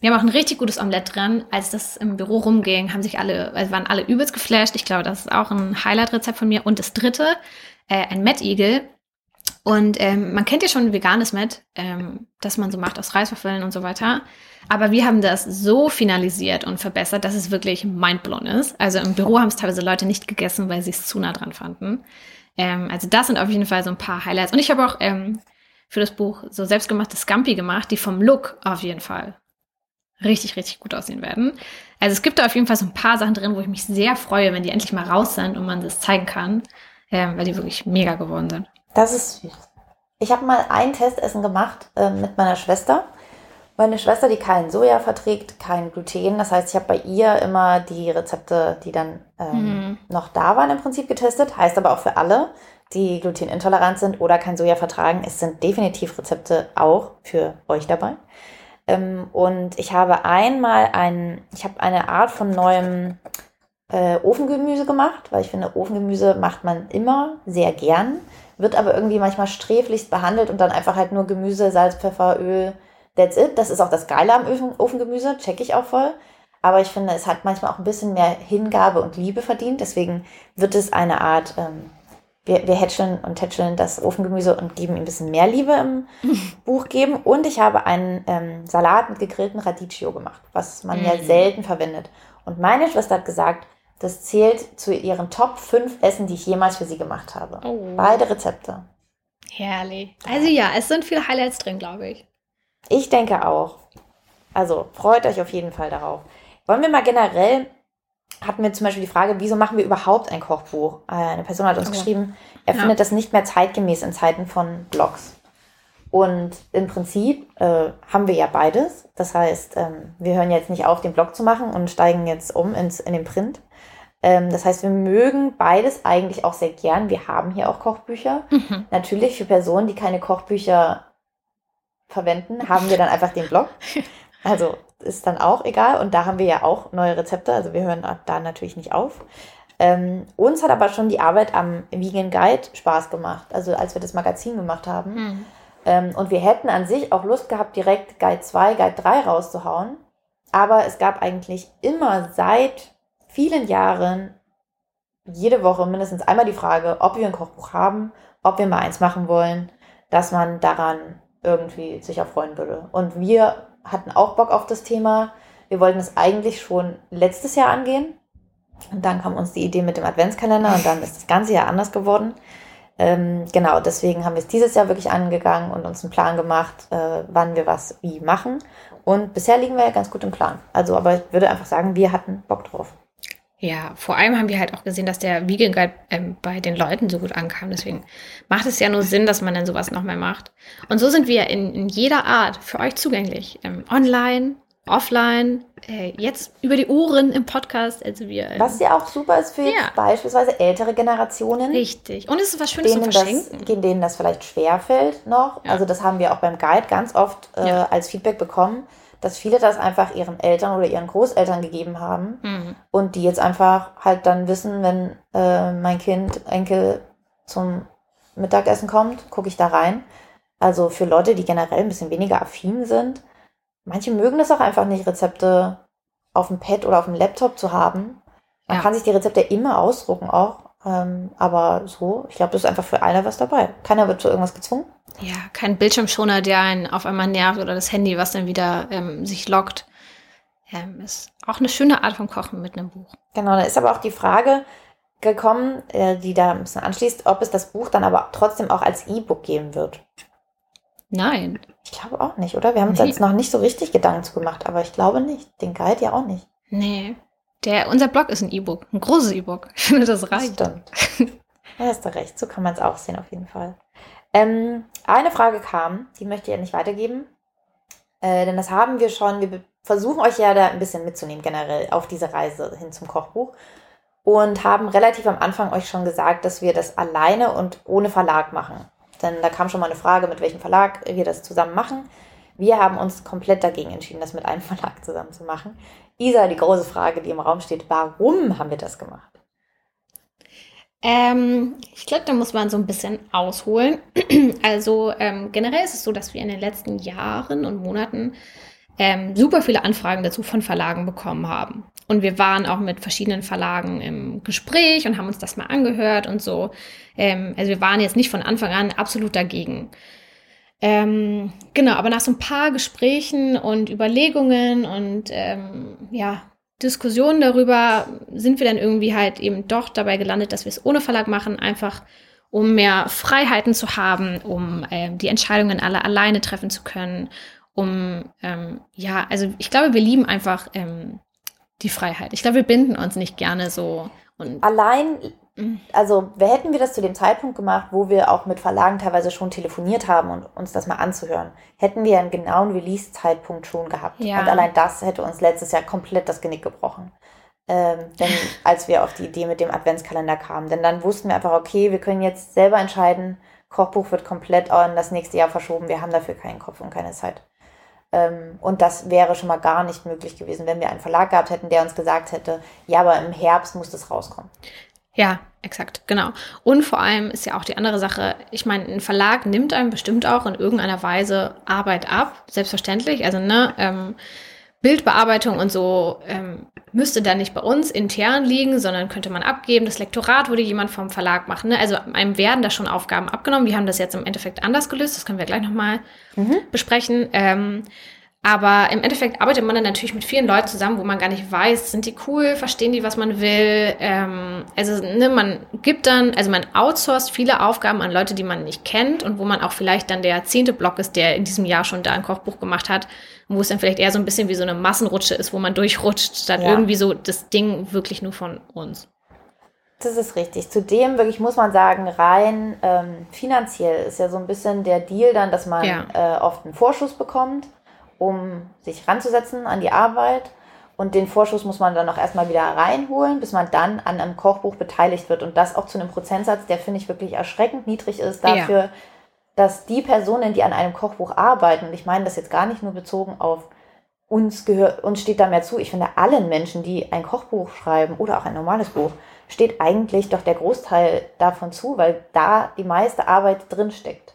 Wir haben auch ein richtig gutes Omelette drin. Als das im Büro rumging, haben sich alle, also waren alle übelst geflasht. Ich glaube, das ist auch ein Highlight-Rezept von mir. Und das dritte, äh, ein Mettigel. Und ähm, man kennt ja schon veganes Met, ähm, das man so macht aus Reiswaffeln und so weiter. Aber wir haben das so finalisiert und verbessert, dass es wirklich mindblown ist. Also im Büro haben es teilweise Leute nicht gegessen, weil sie es zu nah dran fanden. Ähm, also das sind auf jeden Fall so ein paar Highlights. Und ich habe auch ähm, für das Buch so selbstgemachte Scampi gemacht, die vom Look auf jeden Fall richtig, richtig gut aussehen werden. Also es gibt da auf jeden Fall so ein paar Sachen drin, wo ich mich sehr freue, wenn die endlich mal raus sind und man das zeigen kann, ähm, weil die wirklich mega geworden sind. Das ist süß. Ich habe mal ein Testessen gemacht äh, mit meiner Schwester. Meine Schwester, die kein Soja verträgt, kein Gluten. Das heißt, ich habe bei ihr immer die Rezepte, die dann ähm, mhm. noch da waren, im Prinzip getestet. Heißt aber auch für alle, die glutenintolerant sind oder kein Soja vertragen, es sind definitiv Rezepte auch für euch dabei. Ähm, und ich habe einmal ein, ich habe eine Art von neuem äh, Ofengemüse gemacht, weil ich finde, Ofengemüse macht man immer sehr gern, wird aber irgendwie manchmal sträflichst behandelt und dann einfach halt nur Gemüse, Salz, Pfeffer, Öl, That's it. Das ist auch das Geile am Ofengemüse, check ich auch voll. Aber ich finde, es hat manchmal auch ein bisschen mehr Hingabe und Liebe verdient. Deswegen wird es eine Art, ähm, wir, wir hätscheln und tätscheln das Ofengemüse und geben ihm ein bisschen mehr Liebe im Buch geben. Und ich habe einen ähm, Salat mit gegrillten Radicchio gemacht, was man mm. ja selten verwendet. Und meine Schwester hat gesagt, das zählt zu ihren Top 5 Essen, die ich jemals für sie gemacht habe. Oh. Beide Rezepte. Herrlich. Also ja, es sind viele Highlights drin, glaube ich. Ich denke auch. Also freut euch auf jeden Fall darauf. Wollen wir mal generell, hatten wir zum Beispiel die Frage, wieso machen wir überhaupt ein Kochbuch? Äh, eine Person hat uns okay. geschrieben, er ja. findet das nicht mehr zeitgemäß in Zeiten von Blogs. Und im Prinzip äh, haben wir ja beides. Das heißt, ähm, wir hören jetzt nicht auf, den Blog zu machen und steigen jetzt um ins, in den Print. Ähm, das heißt, wir mögen beides eigentlich auch sehr gern. Wir haben hier auch Kochbücher. Mhm. Natürlich für Personen, die keine Kochbücher verwenden, haben wir dann einfach den Blog. Also ist dann auch egal. Und da haben wir ja auch neue Rezepte. Also wir hören da natürlich nicht auf. Ähm, uns hat aber schon die Arbeit am Vegan Guide Spaß gemacht. Also als wir das Magazin gemacht haben. Mhm. Ähm, und wir hätten an sich auch Lust gehabt, direkt Guide 2, Guide 3 rauszuhauen. Aber es gab eigentlich immer seit vielen Jahren jede Woche mindestens einmal die Frage, ob wir ein Kochbuch haben, ob wir mal eins machen wollen, dass man daran irgendwie sich auch freuen würde. Und wir hatten auch Bock auf das Thema. Wir wollten es eigentlich schon letztes Jahr angehen. Und dann kam uns die Idee mit dem Adventskalender und dann ist das ganze Jahr anders geworden. Ähm, genau, deswegen haben wir es dieses Jahr wirklich angegangen und uns einen Plan gemacht, äh, wann wir was wie machen. Und bisher liegen wir ja ganz gut im Plan. Also, aber ich würde einfach sagen, wir hatten Bock drauf. Ja, vor allem haben wir halt auch gesehen, dass der Vegan Guide ähm, bei den Leuten so gut ankam. Deswegen macht es ja nur Sinn, dass man dann sowas nochmal macht. Und so sind wir in, in jeder Art für euch zugänglich. Ähm, online, offline, äh, jetzt über die Ohren im Podcast. Also wir, ähm, was ja auch super ist für ja. beispielsweise ältere Generationen. Richtig. Und es ist was Schönes zu verschenken. Das, denen das vielleicht schwerfällt noch. Ja. Also das haben wir auch beim Guide ganz oft äh, ja. als Feedback bekommen, dass viele das einfach ihren Eltern oder ihren Großeltern gegeben haben mhm. und die jetzt einfach halt dann wissen, wenn äh, mein Kind, Enkel zum Mittagessen kommt, gucke ich da rein. Also für Leute, die generell ein bisschen weniger affin sind, manche mögen das auch einfach nicht, Rezepte auf dem Pad oder auf dem Laptop zu haben. Man ja. kann sich die Rezepte immer ausdrucken auch. Ähm, aber so, ich glaube, das ist einfach für alle was dabei. Keiner wird zu irgendwas gezwungen. Ja, kein Bildschirmschoner, der einen auf einmal nervt oder das Handy, was dann wieder ähm, sich lockt. Ähm, ist auch eine schöne Art von Kochen mit einem Buch. Genau, da ist aber auch die Frage gekommen, äh, die da ein bisschen anschließt, ob es das Buch dann aber trotzdem auch als E-Book geben wird. Nein. Ich glaube auch nicht, oder? Wir haben uns jetzt noch nicht so richtig Gedanken zu gemacht, aber ich glaube nicht. Den Guide ja auch nicht. Nee. Der, unser Blog ist ein E-Book, ein großes E-Book. Ich finde, das reicht. Stimmt. ja, hast du recht. So kann man es auch sehen, auf jeden Fall. Ähm, eine Frage kam, die möchte ich ja nicht weitergeben. Äh, denn das haben wir schon. Wir versuchen euch ja da ein bisschen mitzunehmen, generell auf diese Reise hin zum Kochbuch. Und haben relativ am Anfang euch schon gesagt, dass wir das alleine und ohne Verlag machen. Denn da kam schon mal eine Frage, mit welchem Verlag wir das zusammen machen. Wir haben uns komplett dagegen entschieden, das mit einem Verlag zusammen zu machen. Isa, die große Frage, die im Raum steht, warum haben wir das gemacht? Ähm, ich glaube, da muss man so ein bisschen ausholen. also ähm, generell ist es so, dass wir in den letzten Jahren und Monaten ähm, super viele Anfragen dazu von Verlagen bekommen haben. Und wir waren auch mit verschiedenen Verlagen im Gespräch und haben uns das mal angehört und so. Ähm, also wir waren jetzt nicht von Anfang an absolut dagegen. Ähm, genau, aber nach so ein paar Gesprächen und Überlegungen und ähm, ja, Diskussionen darüber sind wir dann irgendwie halt eben doch dabei gelandet, dass wir es ohne Verlag machen, einfach um mehr Freiheiten zu haben, um äh, die Entscheidungen alle alleine treffen zu können, um ähm, ja, also ich glaube, wir lieben einfach ähm, die Freiheit. Ich glaube, wir binden uns nicht gerne so. Und Allein also hätten wir das zu dem Zeitpunkt gemacht, wo wir auch mit Verlagen teilweise schon telefoniert haben und uns das mal anzuhören, hätten wir einen genauen Release-Zeitpunkt schon gehabt. Ja. Und allein das hätte uns letztes Jahr komplett das Genick gebrochen. Ähm, denn als wir auf die Idee mit dem Adventskalender kamen. Denn dann wussten wir einfach, okay, wir können jetzt selber entscheiden, Kochbuch wird komplett in das nächste Jahr verschoben, wir haben dafür keinen Kopf und keine Zeit. Ähm, und das wäre schon mal gar nicht möglich gewesen, wenn wir einen Verlag gehabt hätten, der uns gesagt hätte, ja, aber im Herbst muss das rauskommen. Ja, exakt, genau. Und vor allem ist ja auch die andere Sache, ich meine, ein Verlag nimmt einem bestimmt auch in irgendeiner Weise Arbeit ab, selbstverständlich. Also, ne, ähm, Bildbearbeitung und so ähm, müsste dann nicht bei uns intern liegen, sondern könnte man abgeben. Das Lektorat würde jemand vom Verlag machen. Ne? Also einem werden da schon Aufgaben abgenommen. Wir haben das jetzt im Endeffekt anders gelöst. Das können wir gleich nochmal mhm. besprechen. Ähm, aber im Endeffekt arbeitet man dann natürlich mit vielen Leuten zusammen, wo man gar nicht weiß, sind die cool, verstehen die, was man will. Ähm, also ne, man gibt dann, also man outsourced viele Aufgaben an Leute, die man nicht kennt und wo man auch vielleicht dann der zehnte Block ist, der in diesem Jahr schon da ein Kochbuch gemacht hat, wo es dann vielleicht eher so ein bisschen wie so eine Massenrutsche ist, wo man durchrutscht, statt ja. irgendwie so das Ding wirklich nur von uns. Das ist richtig. Zudem wirklich muss man sagen, rein ähm, finanziell ist ja so ein bisschen der Deal dann, dass man ja. äh, oft einen Vorschuss bekommt um sich ranzusetzen an die Arbeit. Und den Vorschuss muss man dann auch erstmal wieder reinholen, bis man dann an einem Kochbuch beteiligt wird. Und das auch zu einem Prozentsatz, der finde ich wirklich erschreckend niedrig ist dafür, ja. dass die Personen, die an einem Kochbuch arbeiten, und ich meine das jetzt gar nicht nur bezogen auf uns gehört, uns steht da mehr zu. Ich finde, allen Menschen, die ein Kochbuch schreiben oder auch ein normales Buch, steht eigentlich doch der Großteil davon zu, weil da die meiste Arbeit drin steckt.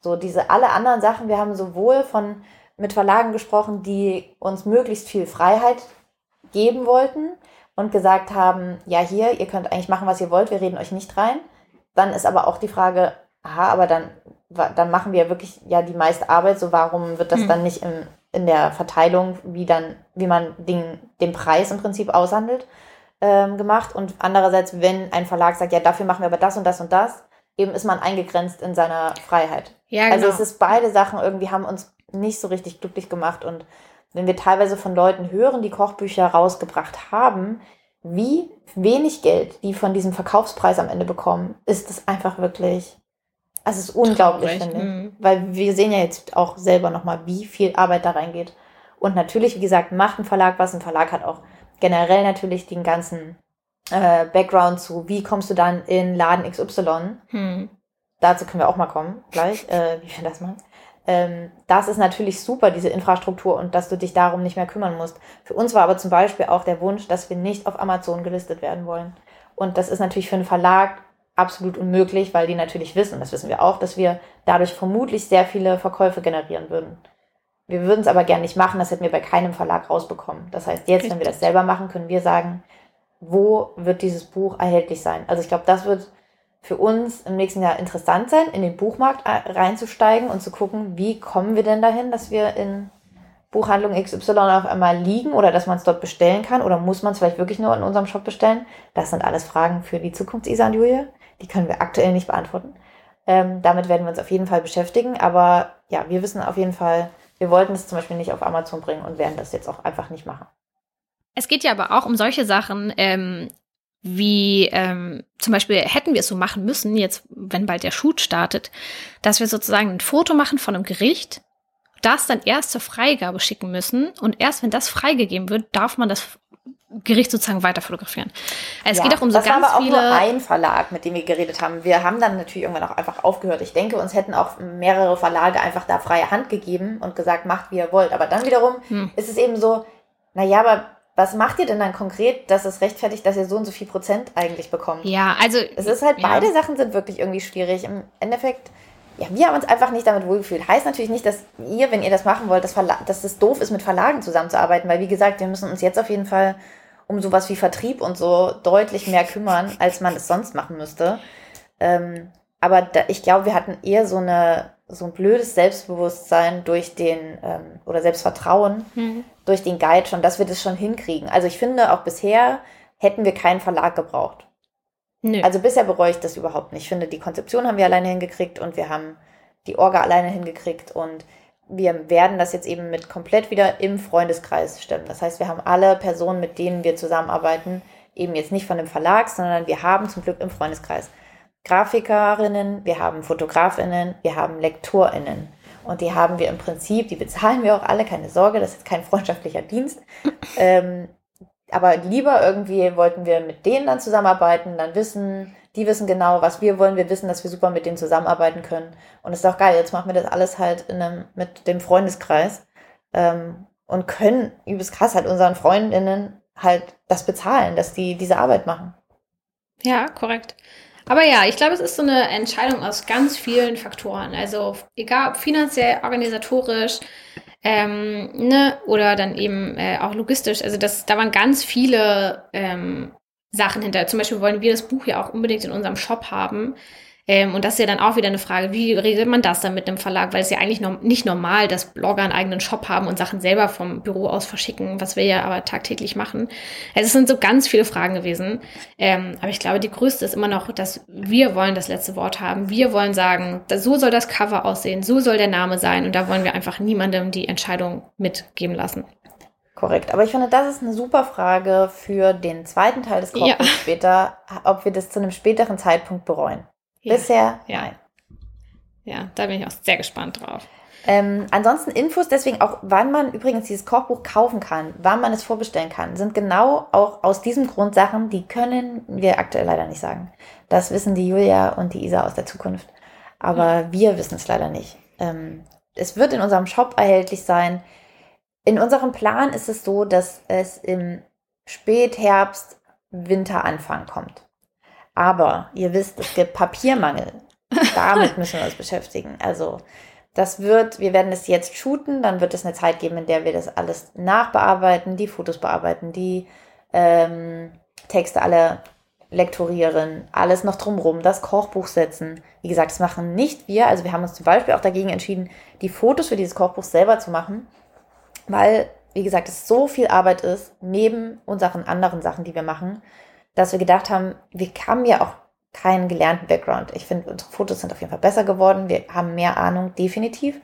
So diese alle anderen Sachen, wir haben sowohl von mit Verlagen gesprochen, die uns möglichst viel Freiheit geben wollten und gesagt haben, ja hier, ihr könnt eigentlich machen, was ihr wollt, wir reden euch nicht rein. Dann ist aber auch die Frage, aha, aber dann, dann machen wir wirklich ja die meiste Arbeit, so warum wird das mhm. dann nicht im in der Verteilung, wie dann, wie man den, den Preis im Prinzip aushandelt, ähm, gemacht. Und andererseits, wenn ein Verlag sagt, ja, dafür machen wir aber das und das und das, eben ist man eingegrenzt in seiner Freiheit. Ja, genau. Also es ist beide Sachen irgendwie haben uns nicht so richtig glücklich gemacht. Und wenn wir teilweise von Leuten hören, die Kochbücher rausgebracht haben, wie wenig Geld die von diesem Verkaufspreis am Ende bekommen, ist es einfach wirklich, also es ist unglaublich, Traurig, finde ich. mhm. Weil wir sehen ja jetzt auch selber nochmal, wie viel Arbeit da reingeht. Und natürlich, wie gesagt, macht ein Verlag was. Ein Verlag hat auch generell natürlich den ganzen äh, Background zu, wie kommst du dann in Laden XY. Hm. Dazu können wir auch mal kommen, gleich, äh, wie wir das machen. Ähm, das ist natürlich super, diese Infrastruktur und dass du dich darum nicht mehr kümmern musst. Für uns war aber zum Beispiel auch der Wunsch, dass wir nicht auf Amazon gelistet werden wollen. Und das ist natürlich für einen Verlag absolut unmöglich, weil die natürlich wissen, das wissen wir auch, dass wir dadurch vermutlich sehr viele Verkäufe generieren würden. Wir würden es aber gern nicht machen, das hätten wir bei keinem Verlag rausbekommen. Das heißt, jetzt, wenn wir das selber machen, können wir sagen, wo wird dieses Buch erhältlich sein? Also ich glaube, das wird für uns im nächsten Jahr interessant sein, in den Buchmarkt äh, reinzusteigen und zu gucken, wie kommen wir denn dahin, dass wir in Buchhandlung XY auf einmal liegen oder dass man es dort bestellen kann oder muss man es vielleicht wirklich nur in unserem Shop bestellen? Das sind alles Fragen für die Zukunft, Isa und Julia. Die können wir aktuell nicht beantworten. Ähm, damit werden wir uns auf jeden Fall beschäftigen. Aber ja, wir wissen auf jeden Fall, wir wollten es zum Beispiel nicht auf Amazon bringen und werden das jetzt auch einfach nicht machen. Es geht ja aber auch um solche Sachen, ähm, wie ähm, zum Beispiel hätten wir es so machen müssen, jetzt, wenn bald der Shoot startet, dass wir sozusagen ein Foto machen von einem Gericht, das dann erst zur Freigabe schicken müssen und erst wenn das freigegeben wird, darf man das Gericht sozusagen weiter fotografieren. Es Ja, geht auch um so das ganz war aber auch viele. nur ein Verlag, mit dem wir geredet haben. Wir haben dann natürlich irgendwann auch einfach aufgehört. Ich denke, uns hätten auch mehrere Verlage einfach da freie Hand gegeben und gesagt, macht wie ihr wollt. Aber dann wiederum Hm. ist es eben so, naja, aber was macht ihr denn dann konkret, dass es rechtfertigt, dass ihr so und so viel Prozent eigentlich bekommt? ja, also Es ist halt, ja. beide Sachen sind wirklich irgendwie schwierig. Im Endeffekt, ja, wir haben uns einfach nicht damit wohlgefühlt. Heißt natürlich nicht, dass ihr, wenn ihr das machen wollt, dass, Verla dass es doof ist, mit Verlagen zusammenzuarbeiten, weil wie gesagt, wir müssen uns jetzt auf jeden Fall um sowas wie Vertrieb und so deutlich mehr kümmern, als man es sonst machen müsste. Ähm, aber da, ich glaube, wir hatten eher so eine so ein blödes Selbstbewusstsein durch den ähm, oder Selbstvertrauen Hm. Durch den Guide schon, dass wir das schon hinkriegen. Also ich finde, auch bisher hätten wir keinen Verlag gebraucht. Nö. Also bisher bereue ich das überhaupt nicht. Ich finde, die Konzeption haben wir alleine hingekriegt und wir haben die Orga alleine hingekriegt und wir werden das jetzt eben mit komplett wieder im Freundeskreis stemmen. Das heißt, wir haben alle Personen, mit denen wir zusammenarbeiten, eben jetzt nicht von dem Verlag, sondern wir haben zum Glück im Freundeskreis Grafikerinnen, wir haben Fotografinnen, wir haben Lektorinnen. Und die haben wir im Prinzip, die bezahlen wir auch alle, keine Sorge, das ist kein freundschaftlicher Dienst. Ähm, aber lieber irgendwie wollten wir mit denen dann zusammenarbeiten, dann wissen, die wissen genau, was wir wollen. Wir wissen, dass wir super mit denen zusammenarbeiten können. Und es ist auch geil, jetzt machen wir das alles halt in einem, mit dem Freundeskreis ähm, und können übelst krass halt unseren Freundinnen halt das bezahlen, dass die diese Arbeit machen. Ja, korrekt. Aber ja, ich glaube, es ist so eine Entscheidung aus ganz vielen Faktoren. Also egal ob finanziell, organisatorisch, ähm, ne, oder dann eben äh, auch logistisch. Also das, da waren ganz viele ähm, Sachen hinter. Zum Beispiel wollen wir das Buch ja auch unbedingt in unserem Shop haben. Ähm, und das ist ja dann auch wieder eine Frage, wie regelt man das dann mit einem Verlag? Weil es ja eigentlich norm nicht normal, dass Blogger einen eigenen Shop haben und Sachen selber vom Büro aus verschicken, was wir ja aber tagtäglich machen. Also es sind so ganz viele Fragen gewesen. Ähm, aber ich glaube, die größte ist immer noch, dass wir wollen das letzte Wort haben. Wir wollen sagen, so soll das Cover aussehen, so soll der Name sein. Und da wollen wir einfach niemandem die Entscheidung mitgeben lassen. Korrekt. Aber ich finde, das ist eine super Frage für den zweiten Teil des Ja. Kochbuchs später, ob wir das zu einem späteren Zeitpunkt bereuen. Bisher Ja. nein. Ja, da bin ich auch sehr gespannt drauf. Ähm, ansonsten Infos deswegen auch, wann man übrigens dieses Kochbuch kaufen kann, wann man es vorbestellen kann, sind genau auch aus diesem Grund Sachen, die können wir aktuell leider nicht sagen. Das wissen die Julia und die Isa aus der Zukunft. Aber wir wissen es leider nicht. Ähm, es wird in unserem Shop erhältlich sein. In unserem Plan ist es so, dass es im Spätherbst, Winteranfang kommt. Aber ihr wisst, es gibt Papiermangel. Damit müssen wir uns beschäftigen. Also das wird, wir werden es jetzt shooten, dann wird es eine Zeit geben, in der wir das alles nachbearbeiten, die Fotos bearbeiten, die ähm, Texte alle lektorieren, alles noch drumrum, das Kochbuch setzen. Wie gesagt, das machen nicht wir. Also wir haben uns zum Beispiel auch dagegen entschieden, die Fotos für dieses Kochbuch selber zu machen. weil, wie gesagt, es so viel Arbeit ist, neben unseren anderen Sachen, die wir machen, dass wir gedacht haben, wir haben ja auch keinen gelernten Background. Ich finde, unsere Fotos sind auf jeden Fall besser geworden. Wir haben mehr Ahnung, definitiv.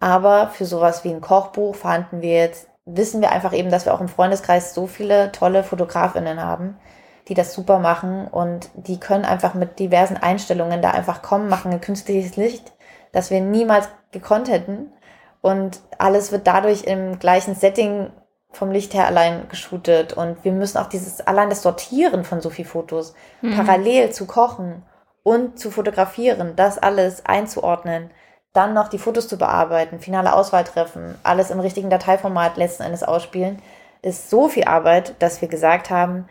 Aber für sowas wie ein Kochbuch fanden wir jetzt, wissen wir einfach eben, dass wir auch im Freundeskreis so viele tolle Fotografinnen haben, die das super machen und die können einfach mit diversen Einstellungen da einfach kommen, machen ein künstliches Licht, das wir niemals gekonnt hätten. Und alles wird dadurch im gleichen Setting vom Licht her allein geshootet. Und wir müssen auch dieses, allein das Sortieren von so viel Fotos, mhm. parallel zu kochen und zu fotografieren, das alles einzuordnen, dann noch die Fotos zu bearbeiten, finale Auswahl treffen, alles im richtigen Dateiformat letzten Endes ausspielen, ist so viel Arbeit, dass wir gesagt haben,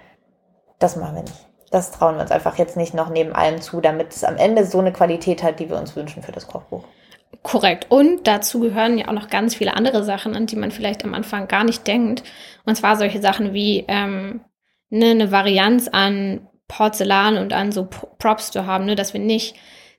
das machen wir nicht. Das trauen wir uns einfach jetzt nicht noch neben allem zu, damit es am Ende so eine Qualität hat, die wir uns wünschen für das Kochbuch. Korrekt. Und dazu gehören ja auch noch ganz viele andere Sachen, an die man vielleicht am Anfang gar nicht denkt. Und zwar solche Sachen wie ähm, ne, eine Varianz an Porzellan und an so Props zu haben, ne, dass wir nicht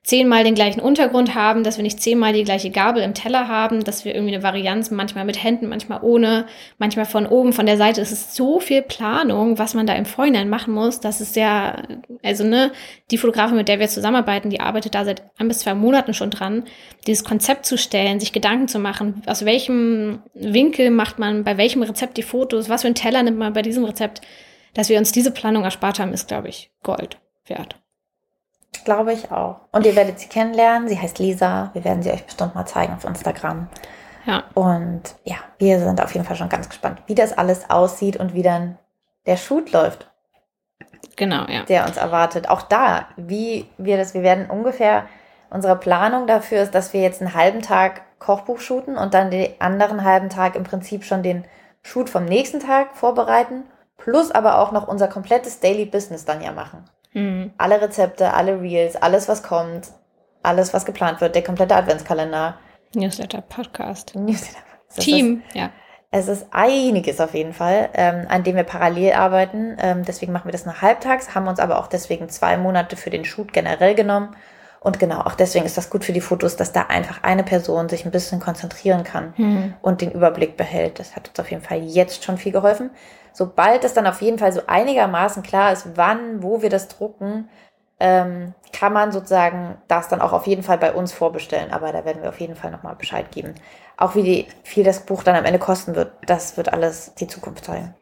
zehnmal den gleichen Untergrund haben, dass wir nicht zehnmal die gleiche Gabel im Teller haben, dass wir irgendwie eine Varianz manchmal mit Händen, manchmal ohne, manchmal von oben, von der Seite. Es ist so viel Planung, was man da im Vorhinein machen muss. Das ist sehr, also ne, die Fotografin, mit der wir zusammenarbeiten, die arbeitet da seit ein bis zwei Monaten schon dran, dieses Konzept zu stellen, sich Gedanken zu machen, aus welchem Winkel macht man bei welchem Rezept die Fotos, was für einen Teller nimmt man bei diesem Rezept. Dass wir uns diese Planung erspart haben, ist, glaube ich, Gold wert. Glaube ich auch. Und ihr werdet sie kennenlernen. Sie heißt Lisa. Wir werden sie euch bestimmt mal zeigen auf Instagram. Ja. Und ja, wir sind auf jeden Fall schon ganz gespannt, wie das alles aussieht und wie dann der Shoot läuft. Genau, ja. Der uns erwartet. Auch da, wie wir das, wir werden ungefähr, unsere Planung dafür ist, dass wir jetzt einen halben Tag Kochbuch shooten und dann den anderen halben Tag im Prinzip schon den Shoot vom nächsten Tag vorbereiten, plus aber auch noch unser komplettes Daily Business dann ja machen. Mhm. Alle Rezepte, alle Reels, alles, was kommt, alles, was geplant wird, der komplette Adventskalender. Newsletter, Podcast. Newsletter. Team, ist, ja. Es ist einiges auf jeden Fall, ähm, an dem wir parallel arbeiten. Ähm, deswegen machen wir das nur halbtags, haben uns aber auch deswegen zwei Monate für den Shoot generell genommen. Und genau, auch deswegen ist das gut für die Fotos, dass da einfach eine Person sich ein bisschen konzentrieren kann mhm. und den Überblick behält. Das hat uns auf jeden Fall jetzt schon viel geholfen sobald es dann auf jeden Fall so einigermaßen klar ist, wann, wo wir das drucken, ähm, kann man sozusagen das dann auch auf jeden Fall bei uns vorbestellen. Aber da werden wir auf jeden Fall nochmal Bescheid geben. Auch wie die, viel das Buch dann am Ende kosten wird, das wird alles die Zukunft zeigen.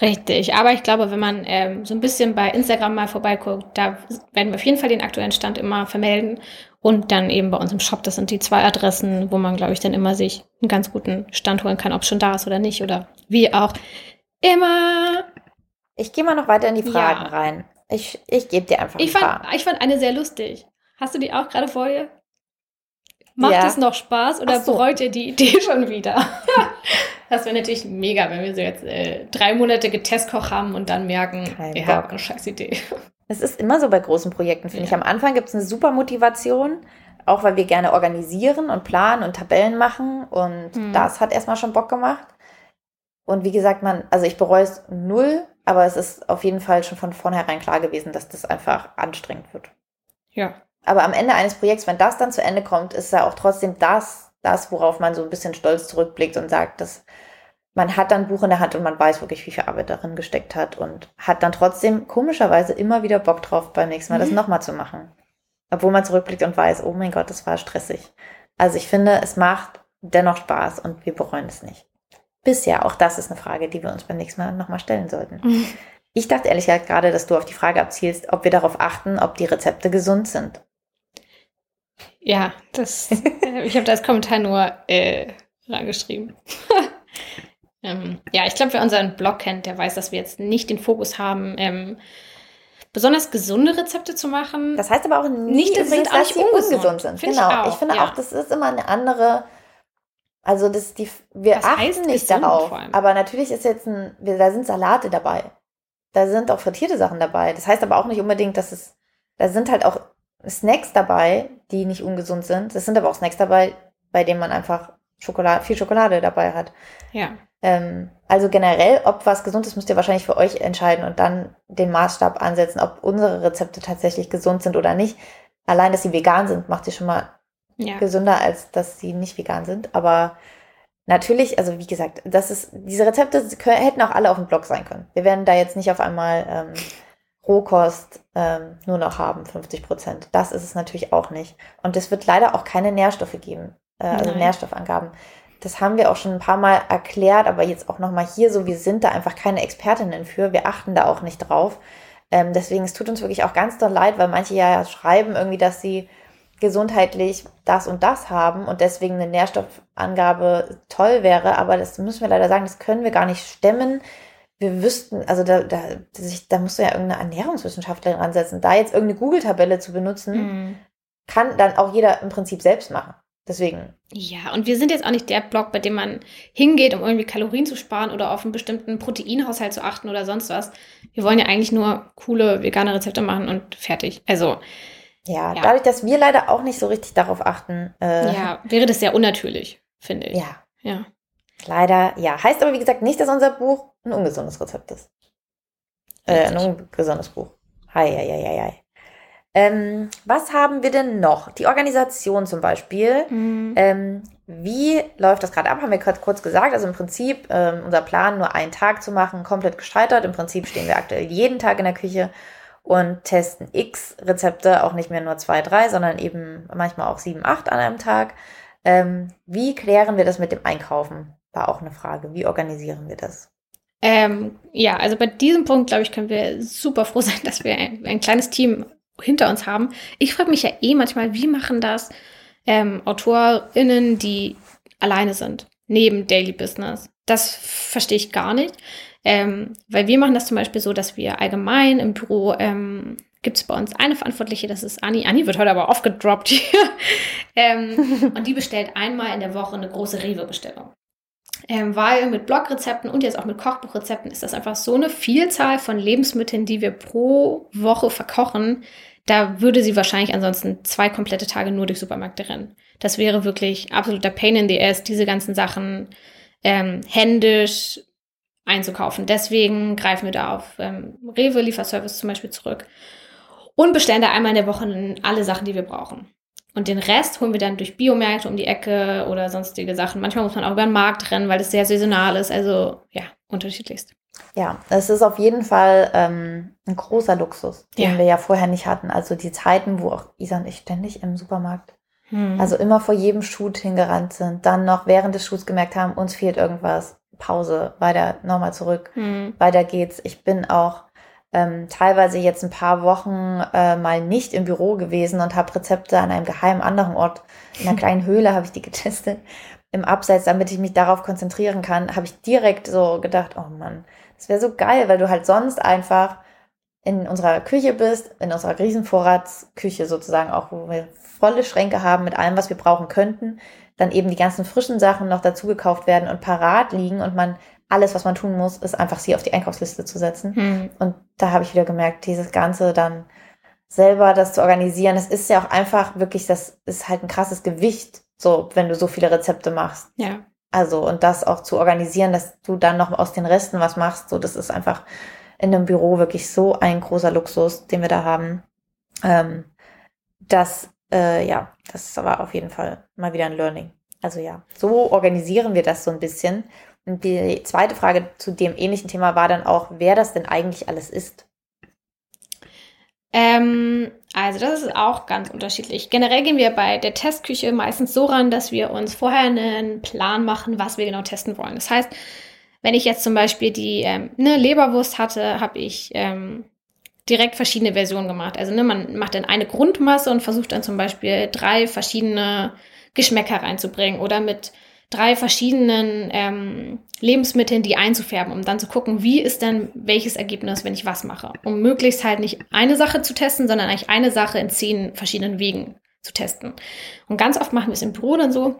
Richtig, aber ich glaube, wenn man ähm, so ein bisschen bei Instagram mal vorbeiguckt, da werden wir auf jeden Fall den aktuellen Stand immer vermelden und dann eben bei uns im Shop, das sind die zwei Adressen, wo man, glaube ich, dann immer sich einen ganz guten Stand holen kann, ob schon da ist oder nicht oder wie auch. Immer. Ich gehe mal noch weiter in die Fragen ja. rein. Ich, ich gebe dir einfach ich ein fand, paar. Ich fand eine sehr lustig. Hast du die auch gerade vor dir? Macht ja. es noch Spaß oder so. bereut ihr die Idee schon wieder? das wäre natürlich mega, wenn wir so jetzt äh, drei Monate Getestkoch haben und dann merken, Kein ihr Bock. eine scheiß Idee. Es ist immer so bei großen Projekten, finde ja. ich. Am Anfang gibt es eine super Motivation, auch weil wir gerne organisieren und planen und Tabellen machen. Und hm. das hat erstmal schon Bock gemacht. Und wie gesagt, man, also ich bereue es null, aber es ist auf jeden Fall schon von vornherein klar gewesen, dass das einfach anstrengend wird. Ja. Aber am Ende eines Projekts, wenn das dann zu Ende kommt, ist ja auch trotzdem das, das, worauf man so ein bisschen stolz zurückblickt und sagt, dass man hat dann ein Buch in der Hand und man weiß wirklich, wie viel Arbeit darin gesteckt hat und hat dann trotzdem komischerweise immer wieder Bock drauf, beim nächsten Mal mhm. das nochmal zu machen. Obwohl man zurückblickt und weiß, oh mein Gott, das war stressig. Also ich finde, es macht dennoch Spaß und wir bereuen es nicht bisher? Auch das ist eine Frage, die wir uns beim nächsten Mal nochmal stellen sollten. Mhm. Ich dachte ehrlich gesagt gerade, dass du auf die Frage abzielst, ob wir darauf achten, ob die Rezepte gesund sind. Ja, das, äh, ich habe da als Kommentar nur äh, reingeschrieben. ähm, ja, ich glaube, wer unseren Blog kennt, der weiß, dass wir jetzt nicht den Fokus haben, ähm, besonders gesunde Rezepte zu machen. Das heißt aber auch nicht, dass, übrigens, dass sie ungesund, ungesund sind. Find genau. Ich, ich finde ja. auch, das ist immer eine andere also das die wir Was achten nicht darauf. Aber natürlich ist jetzt ein, da sind Salate dabei. Da sind auch frittierte Sachen dabei. Das heißt aber auch nicht unbedingt, dass es, da sind halt auch Snacks dabei, die nicht ungesund sind. Es sind aber auch Snacks dabei, bei denen man einfach Schokolade, viel Schokolade dabei hat. Ja. Ähm, also generell, ob was gesund ist, müsst ihr wahrscheinlich für euch entscheiden und dann den Maßstab ansetzen, ob unsere Rezepte tatsächlich gesund sind oder nicht. Allein, dass sie vegan sind, macht sie schon mal ja. gesünder, als dass sie nicht vegan sind. Aber natürlich, also wie gesagt, das ist, diese Rezepte können, hätten auch alle auf dem Blog sein können. Wir werden da jetzt nicht auf einmal ähm, Rohkost ähm, nur noch haben, 50 Prozent. Das ist es natürlich auch nicht. Und es wird leider auch keine Nährstoffe geben, äh, also Nein. Nährstoffangaben. Das haben wir auch schon ein paar Mal erklärt, aber jetzt auch nochmal hier so, wir sind da einfach keine Expertinnen für, wir achten da auch nicht drauf. Ähm, deswegen, es tut uns wirklich auch ganz doll leid, weil manche ja schreiben irgendwie, dass sie gesundheitlich das und das haben und deswegen eine Nährstoffangabe toll wäre, aber das müssen wir leider sagen, das können wir gar nicht stemmen. Wir wüssten, also da, da, da musst du ja irgendeine Ernährungswissenschaftlerin ansetzen. Da jetzt irgendeine Google-Tabelle zu benutzen, Mhm. kann dann auch jeder im Prinzip selbst machen. Deswegen, Ja, und wir sind jetzt auch nicht der Blog, bei dem man hingeht, um irgendwie Kalorien zu sparen oder auf einen bestimmten Proteinhaushalt zu achten oder sonst was. Wir wollen ja eigentlich nur coole vegane Rezepte machen und fertig. Also, ja, Ja. dadurch, dass wir leider auch nicht so richtig darauf achten, äh, ja, wäre das sehr unnatürlich, finde ich. ja, Ja. leider, ja. Heißt aber, wie gesagt, nicht, dass unser Buch ein ungesundes Rezept ist. Äh, ein ungesundes Buch. Hei, hei, hei, hei. Ähm, was haben wir denn noch? Die Organisation zum Beispiel. Mhm. Ähm, wie läuft das gerade ab? Haben wir gerade kurz gesagt. Also im Prinzip ähm, unser Plan, nur einen Tag zu machen, komplett gescheitert. Im Prinzip stehen wir aktuell jeden Tag in der Küche und testen x Rezepte, auch nicht mehr nur zwei, drei, sondern eben manchmal auch sieben, acht an einem Tag. Ähm, wie klären wir das mit dem Einkaufen? War auch eine Frage. Wie organisieren wir das? Ähm, ja, also bei diesem Punkt, glaube ich, können wir super froh sein, dass wir ein, ein kleines Team hinter uns haben. Ich frage mich ja eh manchmal, wie machen das ähm, AutorInnen, die alleine sind, neben Daily Business? Das verstehe ich gar nicht. Ähm, weil wir machen das zum Beispiel so, dass wir allgemein im Büro ähm, gibt es bei uns eine Verantwortliche, das ist Anni. Anni wird heute aber aufgedroppt hier. ähm, und die bestellt einmal in der Woche eine große Rewe-Bestellung. Ähm, weil mit Blogrezepten und jetzt auch mit Kochbuchrezepten ist das einfach so eine Vielzahl von Lebensmitteln, die wir pro Woche verkochen. Da würde sie wahrscheinlich ansonsten zwei komplette Tage nur durch Supermärkte rennen. Das wäre wirklich absoluter Pain in the ass, diese ganzen Sachen ähm, händisch einzukaufen. Deswegen greifen wir da auf ähm, Rewe Lieferservice zum Beispiel zurück und bestellen da einmal in der Woche alle Sachen, die wir brauchen. Und den Rest holen wir dann durch Biomärkte um die Ecke oder sonstige Sachen. Manchmal muss man auch über den Markt rennen, weil es sehr saisonal ist. Also ja, unterschiedlichst. Ja, es ist auf jeden Fall ähm, ein großer Luxus, den Ja. wir ja vorher nicht hatten. Also die Zeiten, wo auch Isa und ich ständig im Supermarkt, Hm. also immer vor jedem Shoot hingerannt sind, dann noch während des Shoots gemerkt haben, uns fehlt irgendwas, Pause, weiter, nochmal zurück, hm. weiter geht's. Ich bin auch ähm, teilweise jetzt ein paar Wochen äh, mal nicht im Büro gewesen und habe Rezepte an einem geheimen anderen Ort, in einer kleinen Höhle habe ich die getestet, im Abseits, damit ich mich darauf konzentrieren kann, habe ich direkt so gedacht, oh Mann, das wäre so geil, weil du halt sonst einfach in unserer Küche bist, in unserer Riesenvorratsküche sozusagen auch, wo wir volle Schränke haben mit allem, was wir brauchen könnten, dann eben die ganzen frischen Sachen noch dazu gekauft werden und parat liegen und man alles, was man tun muss, ist einfach sie auf die Einkaufsliste zu setzen. Hm. Und da habe ich wieder gemerkt, dieses Ganze dann selber das zu organisieren, das ist ja auch einfach wirklich, das ist halt ein krasses Gewicht, so wenn du so viele Rezepte machst. Ja. Also und das auch zu organisieren, dass du dann noch aus den Resten was machst, so das ist einfach in einem Büro wirklich so ein großer Luxus, den wir da haben. Ähm, das, äh, ja, das war auf jeden Fall mal wieder ein Learning. Also ja, so organisieren wir das so ein bisschen. Und die zweite Frage zu dem ähnlichen Thema war dann auch, wer das denn eigentlich alles ist. Ähm, also das ist auch ganz unterschiedlich. Generell gehen wir bei der Testküche meistens so ran, dass wir uns vorher einen Plan machen, was wir genau testen wollen. Das heißt, wenn ich jetzt zum Beispiel die ähm, ne, Leberwurst hatte, habe ich ähm, direkt verschiedene Versionen gemacht. Also ne, man macht dann eine Grundmasse und versucht dann zum Beispiel drei verschiedene Geschmäcker reinzubringen oder mit drei verschiedenen ähm, Lebensmitteln die einzufärben, um dann zu gucken, wie ist denn welches Ergebnis, wenn ich was mache. Um möglichst halt nicht eine Sache zu testen, sondern eigentlich eine Sache in zehn verschiedenen Wegen zu testen. Und ganz oft machen wir es im Büro dann so,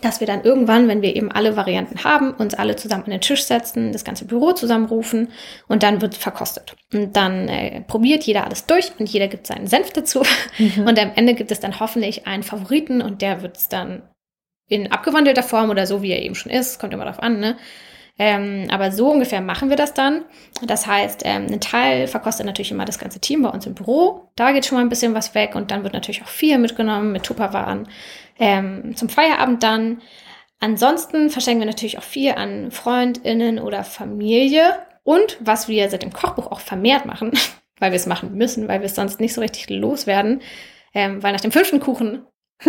dass wir dann irgendwann, wenn wir eben alle Varianten haben, uns alle zusammen an den Tisch setzen, das ganze Büro zusammenrufen und dann wird verkostet. Und dann äh, probiert jeder alles durch und jeder gibt seinen Senf dazu. Und am Ende gibt es dann hoffentlich einen Favoriten und der wird es dann in abgewandelter Form oder so, wie er eben schon ist, kommt immer darauf an, ne? Ähm, aber so ungefähr machen wir das dann. Das heißt, ähm, ein Teil verkostet natürlich immer das ganze Team bei uns im Büro. Da geht schon mal ein bisschen was weg und dann wird natürlich auch viel mitgenommen mit Tupperwaren ähm, zum Feierabend dann. Ansonsten verschenken wir natürlich auch viel an FreundInnen oder Familie. Und was wir seit dem Kochbuch auch vermehrt machen, weil wir es machen müssen, weil wir es sonst nicht so richtig loswerden, ähm, weil nach dem fünften Kuchen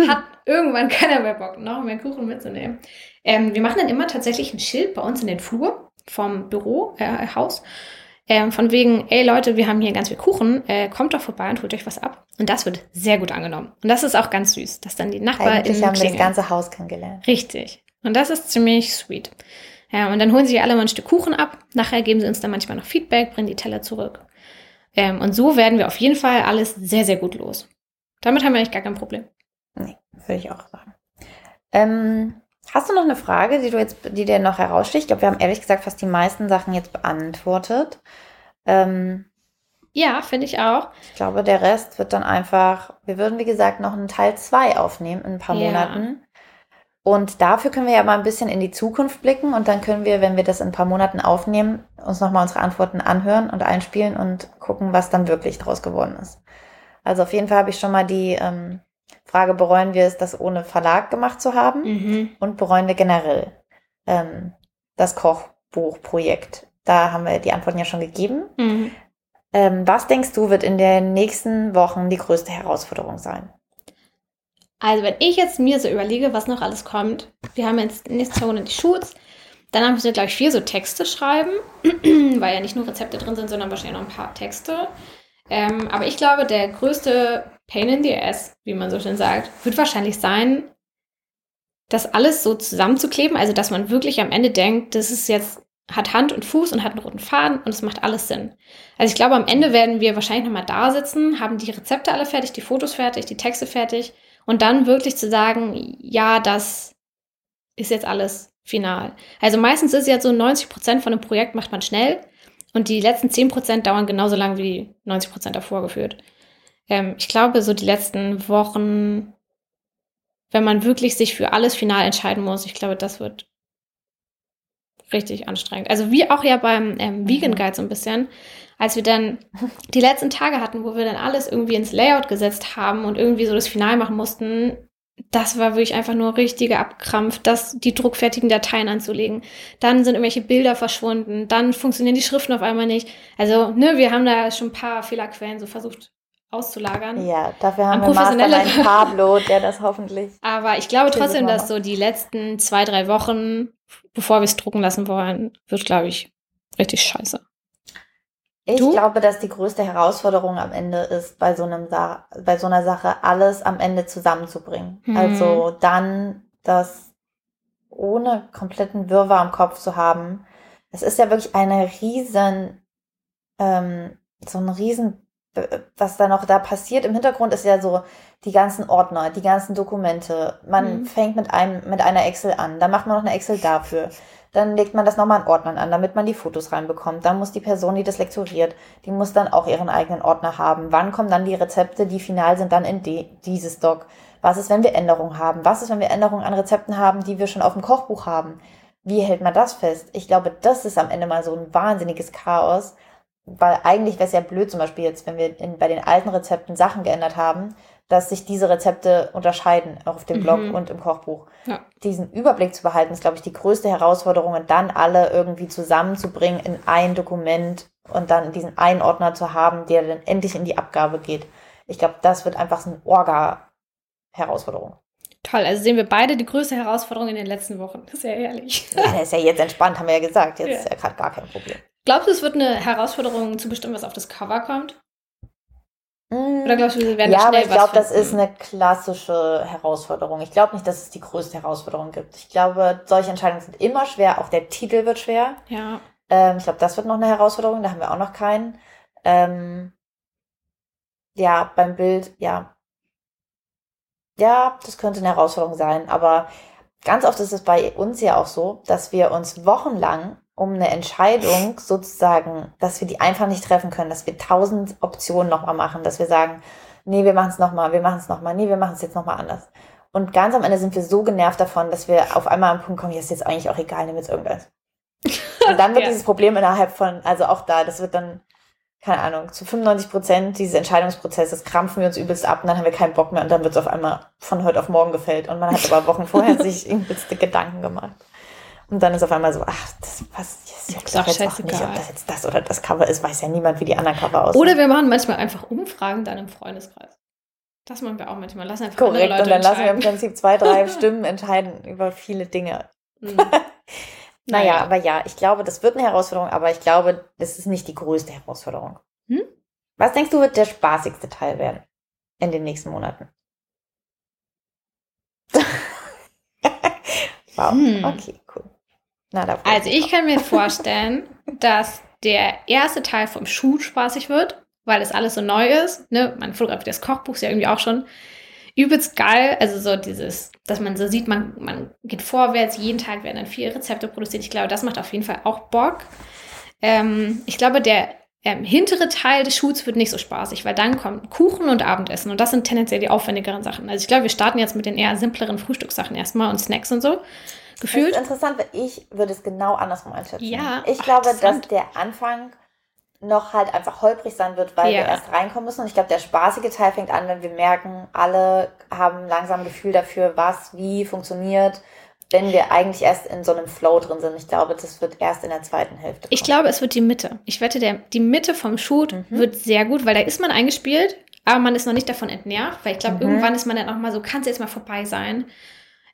hat irgendwann keiner mehr Bock, noch mehr Kuchen mitzunehmen. Ähm, wir machen dann immer tatsächlich ein Schild bei uns in den Flur vom Büro, äh, Haus. Ähm, von wegen, ey Leute, wir haben hier ganz viel Kuchen, äh, kommt doch vorbei und holt euch was ab. Und das wird sehr gut angenommen. Und das ist auch ganz süß, dass dann die Nachbarn. Eigentlich haben wir das ganze Haus kennengelernt. Richtig. Und das ist ziemlich sweet. Ja, und dann holen sie alle mal ein Stück Kuchen ab. Nachher geben sie uns dann manchmal noch Feedback, bringen die Teller zurück. Ähm, und so werden wir auf jeden Fall alles sehr, sehr gut los. Damit haben wir eigentlich gar kein Problem. Nee, würde ich auch sagen. Ähm, hast du noch eine Frage, die du jetzt, die dir noch heraussticht? Ich glaube, wir haben ehrlich gesagt fast die meisten Sachen jetzt beantwortet. Ähm, ja, finde ich auch. Ich glaube, der Rest wird dann einfach, wir würden, wie gesagt, noch einen Teil 2 aufnehmen in ein paar ja. Monaten. Und dafür können wir ja mal ein bisschen in die Zukunft blicken und dann können wir, wenn wir das in ein paar Monaten aufnehmen, uns nochmal unsere Antworten anhören und einspielen und gucken, was dann wirklich draus geworden ist. Also auf jeden Fall habe ich schon mal die ähm, Frage, bereuen wir es, das ohne Verlag gemacht zu haben? Mhm. Und bereuen wir generell ähm, das Kochbuchprojekt? Da haben wir die Antworten ja schon gegeben. Mhm. Ähm, was denkst du, wird in den nächsten Wochen die größte Herausforderung sein? Also wenn ich jetzt mir so überlege, was noch alles kommt, wir haben jetzt nächste Woche die Shoots, dann haben wir, glaube ich, vier so Texte schreiben, weil ja nicht nur Rezepte drin sind, sondern wahrscheinlich noch ein paar Texte. Ähm, aber ich glaube, der größte Pain in the Ass, wie man so schön sagt, wird wahrscheinlich sein, das alles so zusammenzukleben, also dass man wirklich am Ende denkt, das ist jetzt hat Hand und Fuß und hat einen roten Faden und es macht alles Sinn. Also ich glaube, am Ende werden wir wahrscheinlich nochmal da sitzen, haben die Rezepte alle fertig, die Fotos fertig, die Texte fertig und dann wirklich zu sagen, ja, das ist jetzt alles final. Also meistens ist es ja so 90 Prozent von einem Projekt macht man schnell und die letzten 10 Prozent dauern genauso lang wie 90 Prozent davor geführt. Ähm, ich glaube, so die letzten Wochen, wenn man wirklich sich für alles final entscheiden muss, ich glaube, das wird richtig anstrengend. Also wie auch ja beim ähm, Vegan mhm. Guide so ein bisschen als wir dann die letzten Tage hatten, wo wir dann alles irgendwie ins Layout gesetzt haben und irgendwie so das Final machen mussten, das war wirklich einfach nur richtiger Abkrampf, das, die druckfertigen Dateien anzulegen. Dann sind irgendwelche Bilder verschwunden, dann funktionieren die Schriften auf einmal nicht. Also, ne, wir haben da schon ein paar Fehlerquellen so versucht auszulagern. Ja, dafür haben wir Mastermind Pablo, der das hoffentlich. Aber ich glaube trotzdem, dass so die letzten zwei, drei Wochen, bevor wir es drucken lassen wollen, wird, glaube ich, richtig scheiße. Ich du? glaube, dass die größte Herausforderung am Ende ist, bei so einem Sa bei so einer Sache alles am Ende zusammenzubringen. Mhm. Also dann das ohne kompletten Wirrwarr im Kopf zu haben. Es ist ja wirklich eine riesen, ähm, so ein riesen, was da noch da passiert im Hintergrund ist ja so die ganzen Ordner, die ganzen Dokumente. Man mhm. fängt mit einem, mit einer Excel an, dann macht man noch eine Excel dafür. Dann legt man das nochmal in Ordnern an, damit man die Fotos reinbekommt. Dann muss die Person, die das lektoriert, die muss dann auch ihren eigenen Ordner haben. Wann kommen dann die Rezepte, die final sind, dann in die, dieses Doc? Was ist, wenn wir Änderungen haben? Was ist, wenn wir Änderungen an Rezepten haben, die wir schon auf dem Kochbuch haben? Wie hält man das fest? Ich glaube, das ist am Ende mal so ein wahnsinniges Chaos, weil eigentlich wäre es ja blöd, zum Beispiel jetzt, wenn wir in, bei den alten Rezepten Sachen geändert haben, dass sich diese Rezepte unterscheiden auf dem Blog mhm. und im Kochbuch. Ja. Diesen Überblick zu behalten, ist, glaube ich, die größte Herausforderung und dann alle irgendwie zusammenzubringen in ein Dokument und dann diesen einen Ordner zu haben, der dann endlich in die Abgabe geht. Ich glaube, das wird einfach so eine Orga-Herausforderung. Toll, also sehen wir beide die größte Herausforderung in den letzten Wochen. Das ist ja ehrlich. Ja, der ist ja jetzt entspannt, haben wir ja gesagt. Jetzt ja. ist ja gerade gar kein Problem. Glaubst du, es wird eine Herausforderung zu bestimmen, was auf das Cover kommt? Oder glaubst du, wir werden ja, schnell aber ich glaube, das ist eine klassische Herausforderung. Ich glaube nicht, dass es die größte Herausforderung gibt. Ich glaube, solche Entscheidungen sind immer schwer. Auch der Titel wird schwer. Ja. Ähm, ich glaube, das wird noch eine Herausforderung. Da haben wir auch noch keinen. Ähm, ja, beim Bild, ja. Ja, das könnte eine Herausforderung sein. Aber ganz oft ist es bei uns ja auch so, dass wir uns wochenlang um eine Entscheidung sozusagen, dass wir die einfach nicht treffen können, dass wir tausend Optionen nochmal machen, dass wir sagen, nee, wir machen es nochmal, wir machen es nochmal, nee, wir machen es jetzt nochmal anders. Und ganz am Ende sind wir so genervt davon, dass wir auf einmal am Punkt kommen, hier ist jetzt eigentlich auch egal, nimm jetzt irgendwas. Und dann wird ja. dieses Problem innerhalb von, also auch da, das wird dann, keine Ahnung, zu 95 Prozent dieses Entscheidungsprozesses krampfen wir uns übelst ab und dann haben wir keinen Bock mehr und dann wird es auf einmal von heute auf morgen gefällt. Und man hat aber Wochen vorher sich übelste Gedanken gemacht. Und dann ist auf einmal so, ach, das passt das juckt doch jetzt auch nicht, ob das jetzt das oder das Cover ist, weiß ja niemand, wie die anderen Cover aussehen. Oder wir machen manchmal einfach Umfragen dann im Freundeskreis. Das machen wir auch manchmal. Lassen einfach Korrekt, und dann lassen wir im Prinzip zwei, drei Stimmen entscheiden über viele Dinge. Mhm. Naja, naja, aber ja, ich glaube, das wird eine Herausforderung, aber ich glaube, das ist nicht die größte Herausforderung. Hm? Was denkst du, wird der spaßigste Teil werden in den nächsten Monaten? wow, hm. okay, cool. Na, also ich kann mir vorstellen, dass der erste Teil vom Shoot spaßig wird, weil es alles so neu ist. Ne? Man fotografiert das Kochbuch ja irgendwie auch schon übelst geil. Also so dieses, dass man so sieht, man, man geht vorwärts, jeden Tag werden dann vier Rezepte produziert. Ich glaube, das macht auf jeden Fall auch Bock. Ähm, ich glaube, der ähm, hintere Teil des Shoots wird nicht so spaßig, weil dann kommt Kuchen und Abendessen und das sind tendenziell die aufwendigeren Sachen. Also ich glaube, wir starten jetzt mit den eher simpleren Frühstückssachen erstmal und Snacks und so. Gefühlt. Das ist interessant, weil ich würde es genau andersrum einschätzen. Ja, ich glaube, dass der Anfang noch halt einfach holprig sein wird, weil ja. wir erst reinkommen müssen. Und ich glaube, der spaßige Teil fängt an, wenn wir merken, alle haben langsam ein Gefühl dafür, was wie funktioniert, wenn wir eigentlich erst in so einem Flow drin sind. Ich glaube, das wird erst in der zweiten Hälfte. Kommen. Ich glaube, es wird die Mitte. Ich wette, der, die Mitte vom Shoot mhm. wird sehr gut, weil da ist man eingespielt, aber man ist noch nicht davon entnervt, weil ich glaube, mhm. irgendwann ist man dann auch mal so, kann es jetzt mal vorbei sein.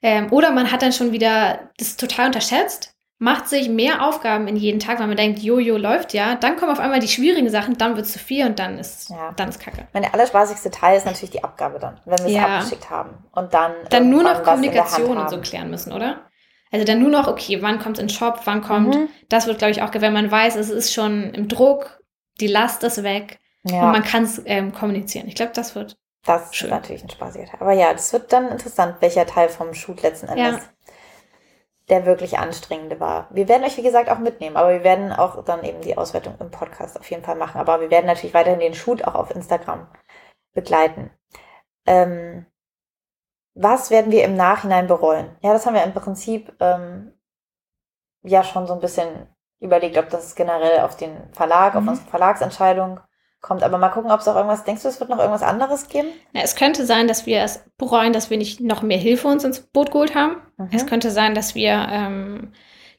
Ähm, oder man hat dann schon wieder das total unterschätzt macht sich mehr Aufgaben in jeden Tag, weil man denkt, Jojo läuft ja. Dann kommen auf einmal die schwierigen Sachen, dann wird es zu viel und dann ist, ja. dann ist Kacke. Mein allerspaßigste Teil ist natürlich die Abgabe dann, wenn wir es ja. abgeschickt haben. Und dann. Dann nur noch Kommunikation und so klären müssen, oder? Also dann nur noch, okay, wann kommt es in den Shop, wann kommt, mhm. das wird, glaube ich, auch, wenn man weiß, es ist schon im Druck, die Last ist weg ja. und man kann es ähm, kommunizieren. Ich glaube, das wird. Das schön. ist natürlich ein spaßiger Teil. Aber ja, das wird dann interessant, welcher Teil vom Shoot letzten Endes der wirklich anstrengende war. Wir werden euch, wie gesagt, auch mitnehmen, aber wir werden auch dann eben die Auswertung im Podcast auf jeden Fall machen. Aber wir werden natürlich weiterhin den Shoot auch auf Instagram begleiten. Ähm, was werden wir im Nachhinein bereuen? Ja, das haben wir im Prinzip ähm, ja schon so ein bisschen überlegt, ob das generell auf den Verlag, mhm. auf unsere Verlagsentscheidung kommt. Aber mal gucken, ob es auch irgendwas, denkst du, es wird noch irgendwas anderes geben? Na, es könnte sein, dass wir es bereuen, dass wir nicht noch mehr Hilfe uns ins Boot geholt haben. Mhm. Es könnte sein, dass wir ähm,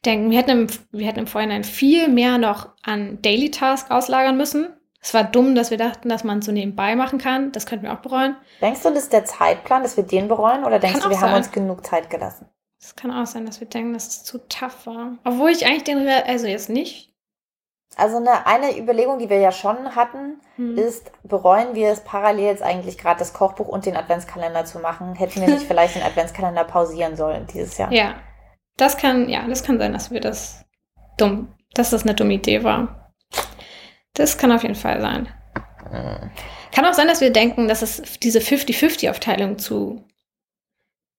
denken, wir hätten, im, wir hätten im Vorhinein viel mehr noch an Daily Task auslagern müssen. Es war dumm, dass wir dachten, dass man so nebenbei machen kann. Das könnten wir auch bereuen. Denkst du, das ist der Zeitplan, dass wir den bereuen? Oder denkst kann du, wir haben uns genug Zeit gelassen? Es kann auch sein, dass wir denken, dass es zu tough war. Obwohl ich eigentlich den, also jetzt nicht also eine, eine Überlegung, die wir ja schon hatten, hm. ist, bereuen wir es parallel jetzt eigentlich gerade das Kochbuch und den Adventskalender zu machen? Hätten wir nicht vielleicht den Adventskalender pausieren sollen dieses Jahr? Ja, das kann, ja, das kann sein, dass wir das dumm, dass das eine dumme Idee war. Das kann auf jeden Fall sein. Hm. Kann auch sein, dass wir denken, dass es diese 50-50-Aufteilung zu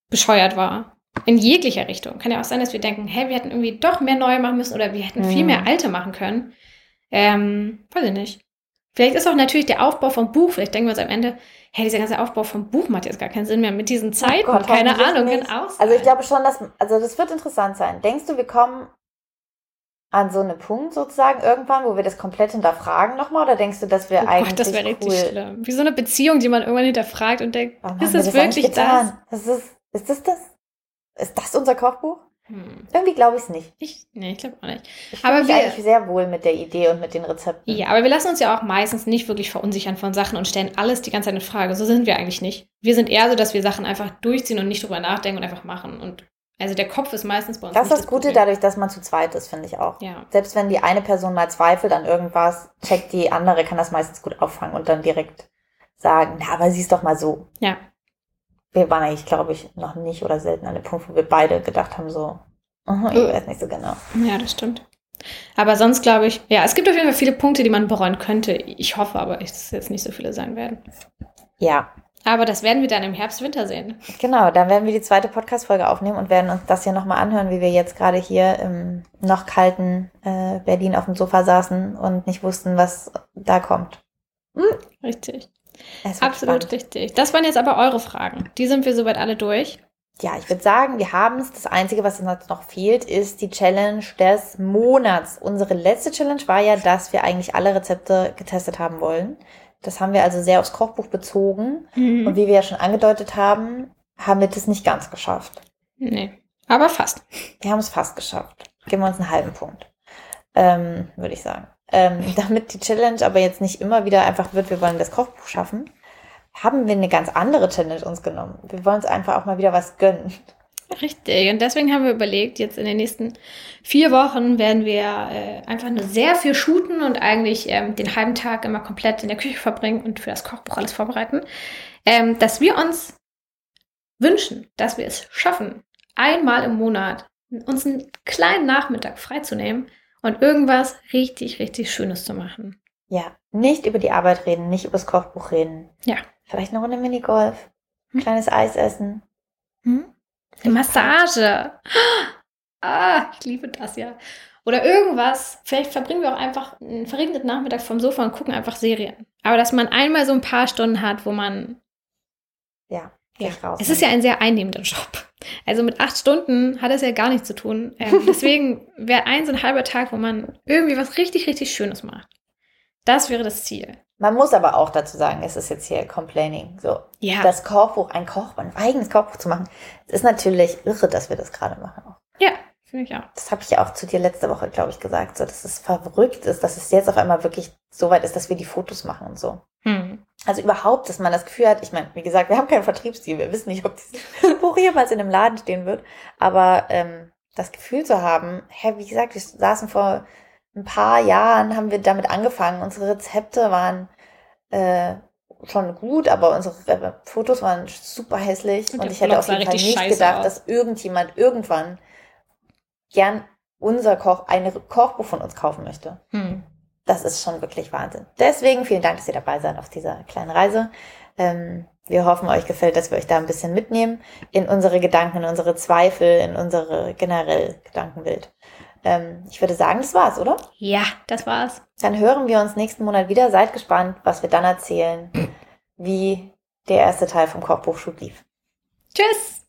bescheuert war. In jeglicher Richtung. Kann ja auch sein, dass wir denken, hey, wir hätten irgendwie doch mehr neue machen müssen oder wir hätten hm. viel mehr alte machen können. Ähm, weiß ich nicht. Vielleicht ist auch natürlich der Aufbau vom Buch, vielleicht denken wir uns am Ende, hey, dieser ganze Aufbau vom Buch macht jetzt gar keinen Sinn mehr mit diesen oh Zeiten. Oh Gott, keine Ahnung, genau. Also ich glaube schon, dass, also das wird interessant sein. Denkst du, wir kommen an so einen Punkt sozusagen irgendwann, wo wir das komplett hinterfragen nochmal? Oder denkst du, dass wir oh eigentlich. Gott, das wäre richtig cool schlimm. Wie so eine Beziehung, die man irgendwann hinterfragt und denkt, Warum ist es wirklich das? das? Ist, ist das das? Ist das unser Kochbuch? Hm. Irgendwie glaube ich es nicht. Ich, nee, ich glaube auch nicht. Ich aber wir eigentlich sehr wohl mit der Idee und mit den Rezepten. Ja, aber wir lassen uns ja auch meistens nicht wirklich verunsichern von Sachen und stellen alles die ganze Zeit in Frage. So sind wir eigentlich nicht. Wir sind eher so, dass wir Sachen einfach durchziehen und nicht drüber nachdenken und einfach machen. Und also der Kopf ist meistens bei uns. Das ist das, das Gute Problem. dadurch, dass man zu zweit ist, finde ich auch. Ja. Selbst wenn die eine Person mal zweifelt an irgendwas, checkt die andere, kann das meistens gut auffangen und dann direkt sagen, na, aber siehst doch mal so. Ja wir waren eigentlich, glaube ich, noch nicht oder selten an dem Punkt, wo wir beide gedacht haben, so, uh, ich weiß nicht so genau. Ja, das stimmt. Aber sonst glaube ich, ja, es gibt auf jeden Fall viele Punkte, die man bereuen könnte. Ich hoffe aber, dass es jetzt nicht so viele sein werden. Ja. Aber das werden wir dann im Herbst, Winter sehen. Genau, dann werden wir die zweite Podcast-Folge aufnehmen und werden uns das hier nochmal anhören, wie wir jetzt gerade hier im noch kalten äh, Berlin auf dem Sofa saßen und nicht wussten, was da kommt. Hm? Richtig. Absolut spannend. richtig. Das waren jetzt aber eure Fragen. Die sind wir soweit alle durch. Ja, ich würde sagen, wir haben es. Das Einzige, was uns noch fehlt, ist die Challenge des Monats. Unsere letzte Challenge war ja, dass wir eigentlich alle Rezepte getestet haben wollen. Das haben wir also sehr aufs Kochbuch bezogen. Mhm. Und wie wir ja schon angedeutet haben, haben wir das nicht ganz geschafft. Nee, aber fast. Wir haben es fast geschafft. Geben wir uns einen halben Punkt. Ähm, würde ich sagen. Ähm, damit die Challenge aber jetzt nicht immer wieder einfach wird, wir wollen das Kochbuch schaffen, haben wir eine ganz andere Challenge uns genommen. Wir wollen uns einfach auch mal wieder was gönnen. Richtig. Und deswegen haben wir überlegt, jetzt in den nächsten vier Wochen werden wir äh, einfach nur sehr viel shooten und eigentlich ähm, den halben Tag immer komplett in der Küche verbringen und für das Kochbuch alles vorbereiten. Ähm, dass wir uns wünschen, dass wir es schaffen, einmal im Monat uns einen kleinen Nachmittag freizunehmen und irgendwas richtig, richtig Schönes zu machen. Ja, nicht über die Arbeit reden, nicht über das Kochbuch reden. Ja. Vielleicht eine Runde Minigolf, ein Hm. kleines Eis essen. Hm? Eine Massage. Ah, ich liebe das ja. Oder irgendwas. Vielleicht verbringen wir auch einfach einen verregneten Nachmittag vom Sofa und gucken einfach Serien. Aber dass man einmal so ein paar Stunden hat, wo man. Ja, Ja, es ist ja ein sehr einnehmender Job. Also mit acht Stunden hat es ja gar nichts zu tun. Ähm, deswegen wäre ein so ein halber Tag, wo man irgendwie was richtig, richtig Schönes macht. Das wäre das Ziel. Man muss aber auch dazu sagen, es ist jetzt hier Complaining. So, Ja. das Kochbuch, ein Kochbuch, ein eigenes Kochbuch zu machen, es ist natürlich irre, dass wir das gerade machen. Auch. ja, finde ich auch. Das habe ich ja auch zu dir letzte Woche, glaube ich, gesagt, so, dass es verrückt ist, dass es jetzt auf einmal wirklich so weit ist, dass wir die Fotos machen und so. Hm. Also überhaupt, dass man das Gefühl hat, ich meine, wie gesagt, wir haben keinen Vertriebsstil, wir wissen nicht, ob dieses Buch jemals in einem Laden stehen wird, aber ähm, das Gefühl zu haben, hä, wie gesagt, wir saßen vor ein paar Jahren, haben wir damit angefangen, unsere Rezepte waren äh, schon gut, aber unsere Re- Fotos waren super hässlich Und und, ich hätte auf jeden Fall nicht gedacht, aus. dass irgendjemand irgendwann gern unser Koch, ein Kochbuch von uns kaufen möchte. Hm. Das ist schon wirklich Wahnsinn. Deswegen vielen Dank, dass ihr dabei seid auf dieser kleinen Reise. Ähm, wir hoffen, euch gefällt, dass wir euch da ein bisschen mitnehmen in unsere Gedanken, in unsere Zweifel, in unsere generell Gedankenwelt. Ähm, ich würde sagen, das war's, oder? Ja, das war's. Dann hören wir uns nächsten Monat wieder. Seid gespannt, was wir dann erzählen, wie der erste Teil vom Kochbuch-Shoot lief. Tschüss!